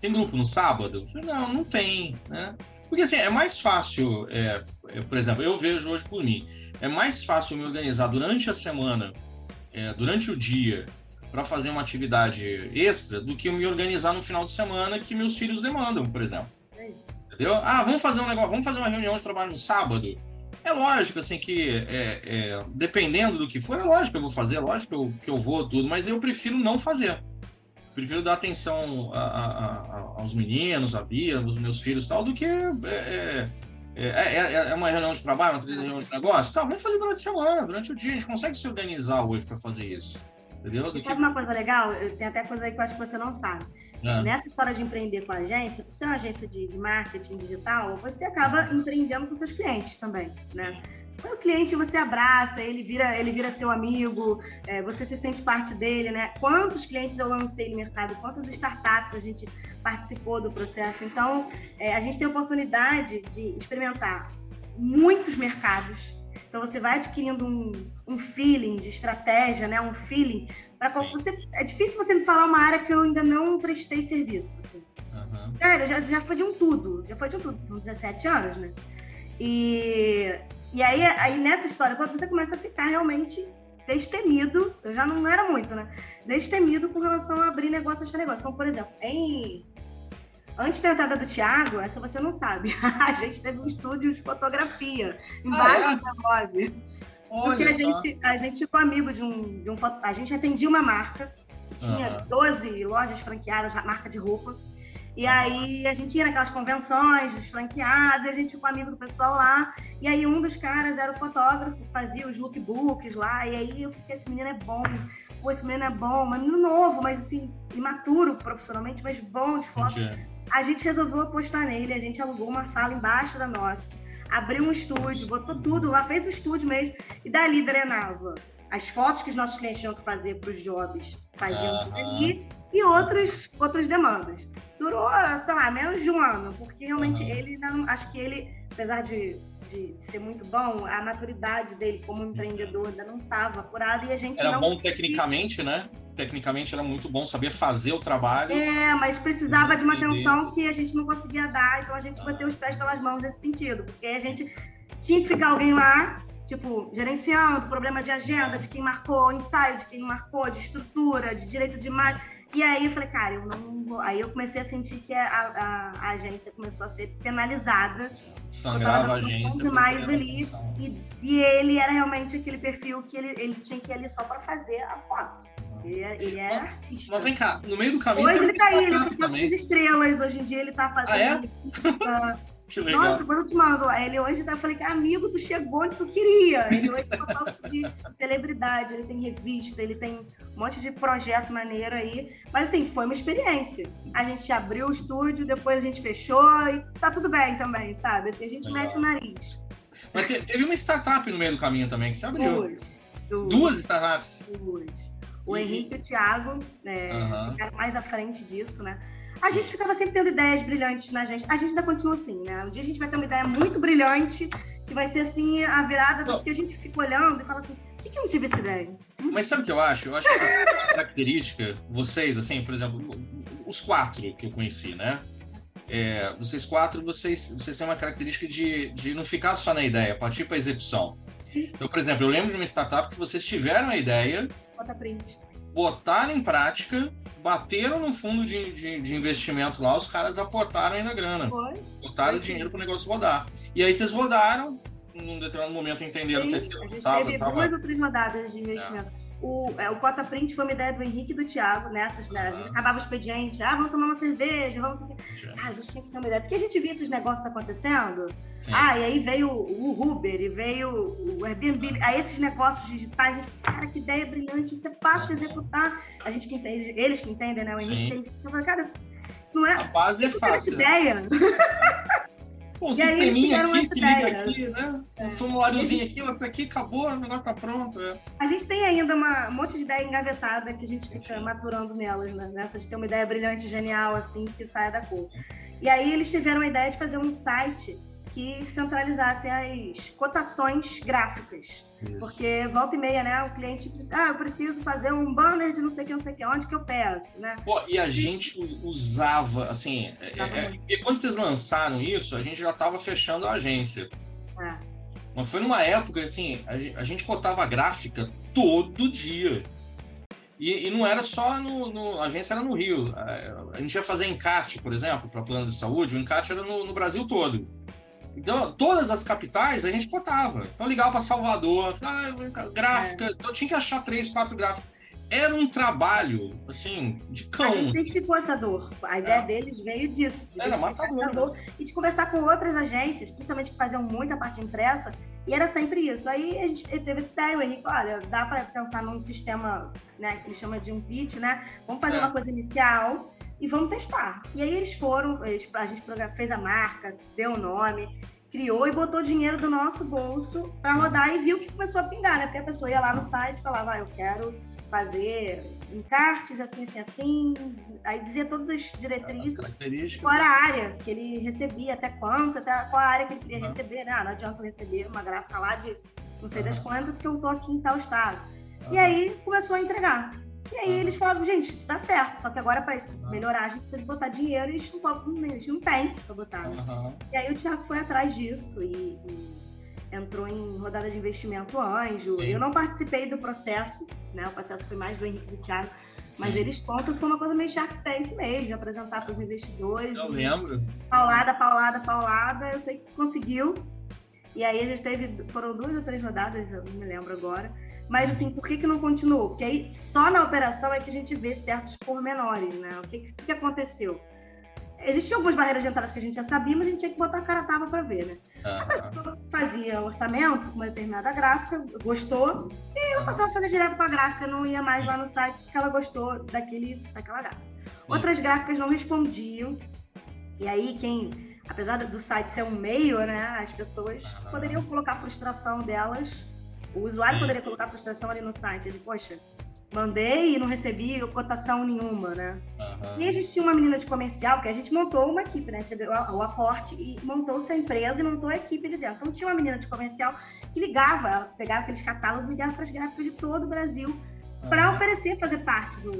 Tem grupo no sábado? Não, não tem, né? Porque assim, é mais fácil, é, é, por exemplo, eu vejo hoje por mim, é mais fácil me organizar durante a semana é, durante o dia para fazer uma atividade extra do que eu me organizar no final de semana que meus filhos demandam, por exemplo. Entendeu? Ah, vamos fazer um negócio, vamos fazer uma reunião de trabalho no sábado. É lógico, assim, que é, é, dependendo do que for, é lógico que eu vou fazer, é lógico que eu, que eu vou tudo, mas eu prefiro não fazer. Prefiro dar atenção a, a, a, aos meninos, a Bia, aos meus filhos tal, do que é, é é, é, é, é, uma reunião de trabalho, uma reunião de negócio? Tá, vamos fazer durante a semana, durante o dia. A gente consegue se organizar hoje para fazer isso. Entendeu? Do sabe que... uma coisa legal? Tem até coisa aí que eu acho que você não sabe. É. Nessa história de empreender com a agência, por ser uma agência de marketing digital, você acaba empreendendo com seus clientes também, né? O cliente você abraça, ele vira, ele vira seu amigo, é, você se sente parte dele, né? Quantos clientes eu lancei no mercado, quantas startups a gente participou do processo. Então, é, a gente tem a oportunidade de experimentar muitos mercados. Então, você vai adquirindo um, um feeling de estratégia, né? Um feeling para você. É difícil você me falar uma área que eu ainda não prestei serviço. Assim. Uhum. Sério, já, já foi de um tudo. Já foi de um tudo. São 17 anos, né? E e aí, aí nessa história quando você começa a ficar realmente destemido, eu já não era muito, né? Destemido com relação a abrir negócio, achar negócio. Então, por exemplo, em... antes da entrada do Thiago, essa você não sabe, a gente teve um estúdio de fotografia embaixo ah, é? da blog. Porque a gente, a gente ficou amigo de um, de um. A gente atendia uma marca, tinha uhum. 12 lojas franqueadas, marca de roupa. E aí a gente ia naquelas convenções dos franqueados, a gente ficou amigo do pessoal lá. E aí um dos caras era o fotógrafo, fazia os lookbooks lá. E aí eu fiquei, esse menino é bom, pô, esse menino é bom, menino novo, mas assim, imaturo profissionalmente, mas bom de foto. A gente resolveu apostar nele, a gente alugou uma sala embaixo da nossa, abriu um estúdio, botou tudo lá, fez o estúdio mesmo, e dali drenava as fotos que os nossos clientes tinham que fazer para os jobs, faziam -huh. ali e outras, outras demandas. Durou, sei lá, menos de um ano, porque realmente uhum. ele não. Acho que ele, apesar de, de, ser muito bom, a maturidade dele como empreendedor ainda não estava apurada e a gente Era não bom tecnicamente, né? tecnicamente era muito bom, sabia fazer o trabalho. É, mas precisava de uma atenção que a gente não conseguia dar, então a gente bateu os pés pelas mãos nesse sentido, porque a gente tinha que ficar alguém lá, tipo, gerenciando problema de agenda, de quem marcou ensaio, de quem não marcou, de estrutura, de direito de imagem. E aí eu falei, cara, eu não vou. Aí eu comecei a sentir que a, a, a agência começou a ser penalizada. Sangrava a agência. Demais ali, e, e, ele era realmente aquele perfil que ele, ele tinha que ir ali só para fazer a foto. Ele, ele é mas, artista. Mas vem cá, no meio do caminho. Hoje ele caiu, ele tem estrelas. Hoje em dia ele tá fazendo. Ah, é? Que legal. Nossa, quando eu te mando, ele hoje tá, eu falei que amigo, tu chegou onde tu queria. Ele hoje tá de celebridade, ele tem revista, ele tem um monte de projeto maneiro aí. Mas assim, foi uma experiência. A gente abriu o estúdio, depois a gente fechou e tá tudo bem também, sabe? Assim, a gente legal. mete o nariz. Mas teve uma startup no meio do caminho também que você abriu. Duas. Duas, Duas startups? Duas. O e... Henrique e o Thiago, né, uhum. ficaram mais à frente disso, né? A gente ficava sempre tendo ideias brilhantes na gente. A gente ainda continua assim, né? Um dia a gente vai ter uma ideia muito brilhante, que vai ser assim a virada do que a gente fica olhando e fala assim, por que, que eu não tive essa ideia? Mas sabe o que eu acho? Eu acho que essa característica, vocês, assim, por exemplo, os quatro que eu conheci, né? É, vocês quatro, vocês, vocês têm uma característica de, de não ficar só na ideia, partir para a execução. Então, por exemplo, eu lembro de uma startup que vocês tiveram a ideia, Bota print botaram em prática, bateram no fundo de, de, de investimento lá, os caras aportaram ainda grana. Foi. Botaram Foi. dinheiro para o negócio rodar. E aí vocês rodaram, num determinado momento entenderam Sim, que aquilo a gente tava, teve tava... duas ou três rodadas de investimento. É. O, é, o Cota Print foi uma ideia do Henrique e do Thiago, nessas, né? A gente acabava o expediente, ah, vamos tomar uma cerveja, vamos. Ah, a gente tinha que ter uma ideia. Porque a gente via esses negócios acontecendo. Sim. Ah, e aí veio o Uber, e veio o Airbnb, aí esses negócios digitais, gente, cara, que ideia brilhante, você passa a executar. A gente que entende, eles que entendem, né? O Henrique, Sim. falo, cara, isso não é. A base é fácil. Né? ideia. Pô, um sisteminha aqui que liga aqui, né? É. Um formuláriozinho aqui, outro aqui, acabou, o negócio tá pronto. É. A gente tem ainda uma, um monte de ideia engavetada que a gente fica maturando nelas, né? Nessa de ter uma ideia brilhante, genial, assim, que saia da cor. E aí eles tiveram a ideia de fazer um site que centralizasse as cotações gráficas. Isso. Porque volta e meia, né? O cliente precisa, ah, eu preciso fazer um banner de não sei o que, não sei o que, onde que eu peço, né? Pô, e a gente usava, assim, é, é, é quando vocês lançaram isso, a gente já estava fechando a agência. É. Mas foi numa época, assim, a, gente cotava gráfica todo dia. E, e, não era só no, no, A agência era no Rio. A, a gente ia fazer encarte, por exemplo, para plano de saúde, o encarte era no, no Brasil todo. Então, todas as capitais a gente botava. Então, ligava para Salvador, ah, gráfica. É. Então, tinha que achar três, quatro gráficos. Era um trabalho, assim, de cão. A gente identificou essa dor. A ideia é. deles veio disso. De Era matador. Dor, e de conversar com outras agências, principalmente que faziam muita parte impressa, e era sempre isso. Aí a gente teve esse ideia, o Henrique, olha, dá para pensar num sistema, né, que ele chama de um pitch, né? Vamos fazer é. uma coisa inicial e vamos testar. E aí eles foram, eles, a gente fez a marca, deu o nome, criou e botou dinheiro do nosso bolso para rodar e viu que começou a pingar, né? Porque a pessoa ia lá no site e falava, ah, eu quero fazer encartes assim, assim, assim, aí dizia todas as diretrizes, as era a área que ele recebia, até quanto, até qual a área que ele queria uhum. receber, né? Ah, não adianta eu receber uma gráfica lá de não sei uhum. das quantas, porque eu tô aqui em tal estado. Uhum. E aí começou a entregar. E aí eles falavam, gente, isso dá certo, só que agora para isso melhorar a gente precisa botar dinheiro e a gente não, a gente não tem para botar. Uhum. E aí o Thiago foi atrás disso e, e entrou em rodada de investimento anjo. Sim. Eu não participei do processo, né? O processo foi mais do Henrique do Thiago. Mas Sim. eles contam que foi uma coisa meio Shark Tank mesmo, de apresentar para os investidores. Eu lembro. Paulada, paulada, paulada. Eu sei que conseguiu. E aí a gente teve, foram duas ou três rodadas, eu não me lembro agora. Mas assim, por que, que não continuou? Porque aí só na operação é que a gente vê certos pormenores, né? O que, que, que aconteceu? Existiam algumas barreiras de entrada que a gente já sabia, mas a gente tinha que botar a cara tava para ver, né? Uhum. A pessoa fazia orçamento com uma determinada gráfica, gostou, e ela passava a fazer direto para a gráfica, não ia mais lá no site porque ela gostou daquele, daquela gráfica. Outras gráficas não respondiam, e aí quem, apesar do site ser um meio, né, as pessoas poderiam colocar a frustração delas o usuário poderia colocar a frustração ali no site, ele, poxa, mandei e não recebi cotação nenhuma, né? Uhum. E a gente tinha uma menina de comercial, que a gente montou uma equipe, né? O aporte e montou-se a empresa e montou a equipe ali dentro. Então tinha uma menina de comercial que ligava, ela pegava aqueles catálogos e ligava para as gráficas de todo o Brasil para oferecer, fazer parte do,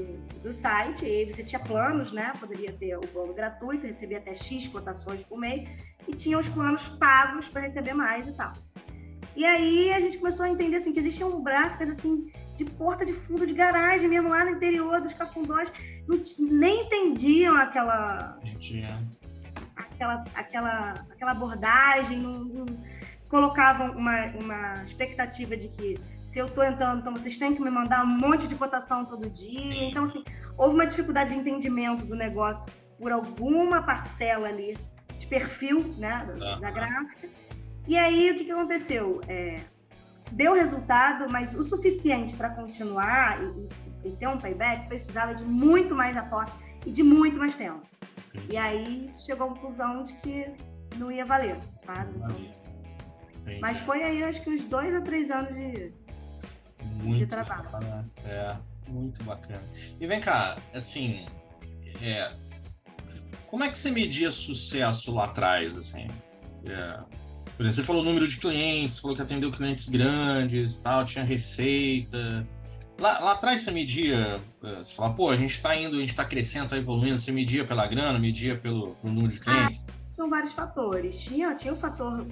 do site. E você tinha planos, né? Poderia ter o plano gratuito, receber até X cotações por mês, e tinha os planos pagos para receber mais e tal. E aí a gente começou a entender assim, que existiam gráficas assim, de porta de fundo de garagem mesmo lá no interior dos cafundós, não, nem entendiam aquela. Aquela, aquela, aquela abordagem, não, não colocavam uma, uma expectativa de que se eu estou entrando, então vocês têm que me mandar um monte de cotação todo dia. Sim. Então, assim, houve uma dificuldade de entendimento do negócio por alguma parcela ali de perfil né, da, da gráfica. E aí, o que, que aconteceu? É, deu resultado, mas o suficiente para continuar e, e, ter um payback precisava de muito mais aporte e de muito mais tempo. Entendi. E aí chegou à conclusão de que não ia valer, sabe? Então, mas foi aí, acho que uns dois a três anos de, muito de trabalho. Bacana. É, muito bacana. E vem cá, assim, é, como é que você media sucesso lá atrás, assim? É, por exemplo, você falou número de clientes, falou que atendeu clientes grandes, tal, tinha receita. Lá, lá atrás você media, é, você fala, pô, a gente está indo, a gente está crescendo, está evoluindo, você media pela grana, media pelo, pelo número de ah, clientes? Ah, são vários fatores. Tinha, tinha o fator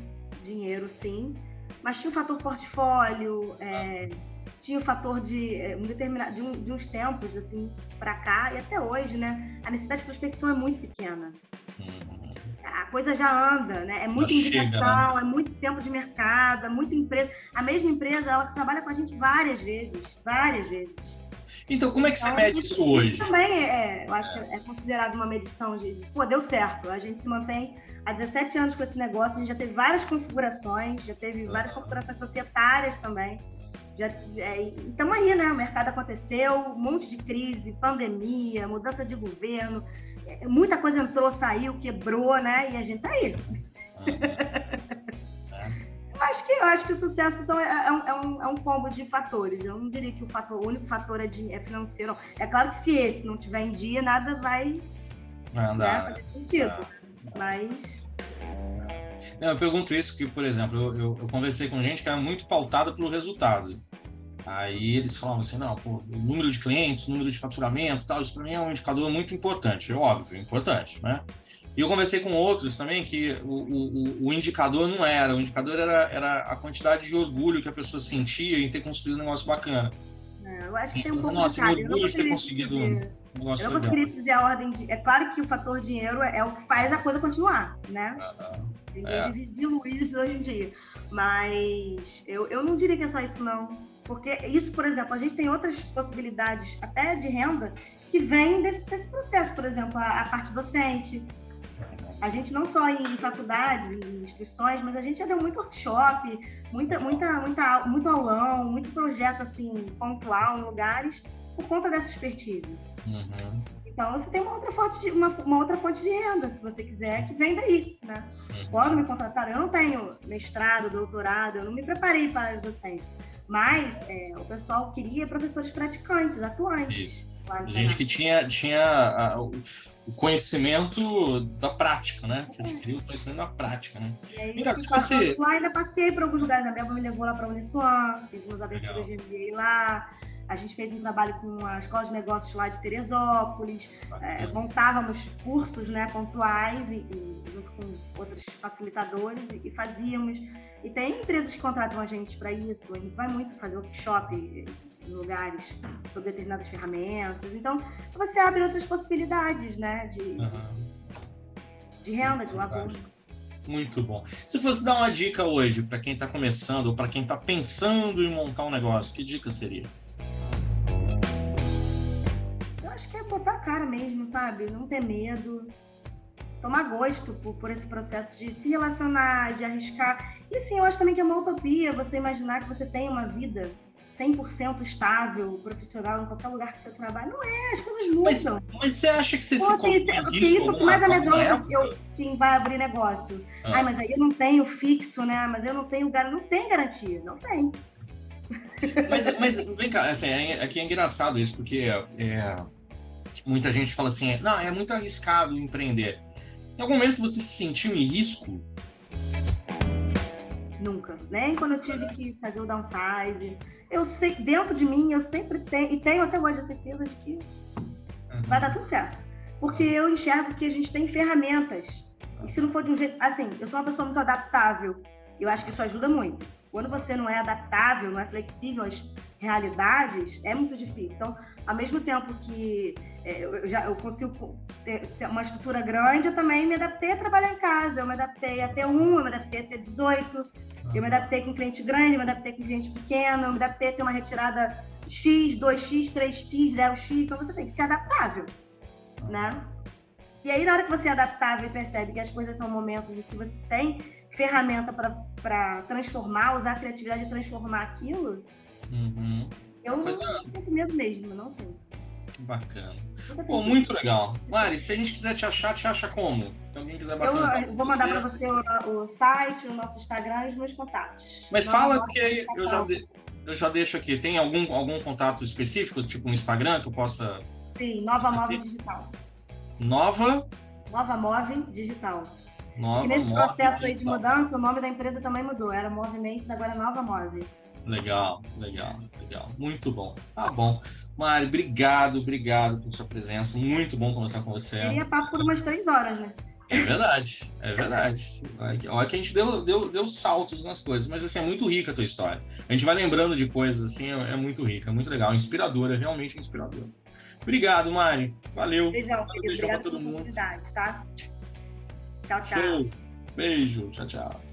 dinheiro, sim, mas tinha o fator portfólio, é, ah tinha o fator de eh, um determinado de, um, de uns tempos assim para cá e até hoje, né? A necessidade de prospecção é muito pequena. Uhum. A coisa já anda, né? É muita indicação, né? é muito tempo de mercado, é muita empresa. A mesma empresa, ela trabalha com a gente várias vezes, várias vezes. Então, como é que então, você mede isso hoje? Também é, eu acho que é considerado uma medição de, pô, deu certo. A gente se mantém há 17 anos com esse negócio, a gente já teve várias configurações, já teve várias configurações societárias também. Já é, estamos aí, né? O mercado aconteceu, um monte de crise, pandemia, mudança de governo, é, muita coisa entrou, saiu, quebrou, né? E a gente tá aí. eu, acho que, eu acho que o sucesso são, é, é, um, é, um, é um combo de fatores. Eu não diria que o, fator, o único fator é, de, é financeiro. É claro que se esse não tiver em dia, nada vai, vai andar, né, fazer sentido. Mas não, eu pergunto isso porque, por exemplo, eu, eu, eu, conversei com gente que era muito pautada pelo resultado. Aí eles falavam assim, não, pô, o número de clientes, o número de faturamento tal, isso para mim é um indicador muito importante, é óbvio, importante, né? E eu conversei com outros também que o, o, o, indicador não era, o indicador era, era a quantidade de orgulho que a pessoa sentia em ter construído um negócio bacana. É, eu acho que tem um pouco Nossa, de orgulho de ter conseguido Eu não conseguiria dizer a ordem de... É claro que o fator dinheiro é, é o que faz a coisa continuar, né? Ninguém é. dividiu isso hoje em dia. Mas eu, eu não diria que é só isso, não. Porque isso, por exemplo, a gente tem outras possibilidades, até de renda, que vêm desse, desse processo. Por exemplo, a, a, parte docente. A gente não só em faculdades, em instituições, mas a gente já deu muito workshop, muita, muita, muita, muito aulão, muito projeto assim, pontual em lugares, por conta dessa expertise. Uhum. Então você tem uma outra fonte de, uma, uma, outra fonte de renda, se você quiser, que vem daí. Né? Uhum. Quando me contrataram, eu não tenho mestrado, doutorado, eu não me preparei para docente. Mas é, o pessoal queria professores praticantes, atuantes. Gente que tinha, tinha a, o conhecimento da prática, né? Que adquiriu o conhecimento da prática, né? E aí, então, se você... lá, ainda passei por alguns lugares. A minha me levou lá para a Uniswan, fiz umas aberturas Legal. de MBA lá. A gente fez um trabalho com a Escola de Negócios lá de Teresópolis, é, montávamos cursos né, pontuais e, e, junto com outros facilitadores e, e, fazíamos. E tem empresas que contratam a gente para isso, a gente vai muito fazer workshop em lugares sobre determinadas ferramentas. Então, você abre outras possibilidades né, de, uhum. de renda, de labuta. Muito bom. Se fosse dar uma dica hoje para quem está começando ou para quem está pensando em montar um negócio, que dica seria? Botar a cara mesmo, sabe? Não ter medo. Tomar gosto por, por esse processo de se relacionar, de arriscar. E assim, eu acho também que é uma utopia você imaginar que você tem uma vida 100% estável, profissional, em qualquer lugar que você trabalha. Não é, as coisas mudam. Mas, mas você acha que você Pô, se tem, Porque isso é mais amedronta que eu, quem vai abrir negócio. Ah. Ai, mas aí eu não tenho fixo, né? Mas eu não tenho Não tem garantia. Não tem. Mas, mas vem cá, assim, é, aqui é engraçado isso, porque é, muita gente fala assim, não, é muito arriscado empreender. Em algum momento você se sentiu em risco? Nunca. Nem quando eu tive que fazer o downsize. Eu sei, dentro de mim, eu sempre tenho, e tenho até hoje a certeza de que uhum. vai dar tudo certo. Porque eu enxergo que a gente tem ferramentas. E se não for de um jeito. Assim, eu sou uma pessoa muito adaptável. Eu acho que isso ajuda muito. Quando você não é adaptável, não é flexível às realidades, é muito difícil. Então, ao mesmo tempo que é, eu, já, eu consigo ter, ter, uma estrutura grande, eu também me adaptei a trabalhar em casa. Eu me adaptei a ter um, eu me adaptei a ter 18, eu me adaptei com cliente grande, eu me adaptei com cliente pequeno, eu me adaptei a ter uma retirada X, 2X, 3X, 0X. Então, você tem que ser adaptável, né? E aí, na hora que você é adaptável e percebe que as coisas são momentos e que você tem ferramenta para transformar, usar a criatividade e transformar aquilo, uhum. eu Coisa... não sinto medo mesmo, não sei. Bacana. Pô, muito legal. Mari, se a gente quiser te achar, te acha como? Se alguém quiser bater Eu vou mandar para você o, o, site, o nosso Instagram e os meus contatos. Mas Não, fala porque aí eu já, de, eu já deixo aqui. Tem algum, algum contato específico, tipo um Instagram, que eu possa. Sim, Nova Móvel Digital. Nova? Nova Móvel Digital. Nova e nesse processo aí de mudança, o nome da empresa também mudou. Era Movimentos, agora é Nova Móvel. Legal, legal, legal. Muito bom. Tá bom. Mari, obrigado, obrigado por sua presença. Muito bom conversar com você. Seria papo por umas três horas, né? É verdade, é verdade. Olha que a gente deu, deu, deu saltos nas coisas, mas assim, é muito rica a tua história. A gente vai lembrando de coisas assim, é, é muito rica, é muito legal, inspiradora, realmente inspiradora. Obrigado, Mari. Valeu. Beijão, Beijão pra todo mundo. Tá? Tchau, tchau. Show. Beijo. Tchau, tchau.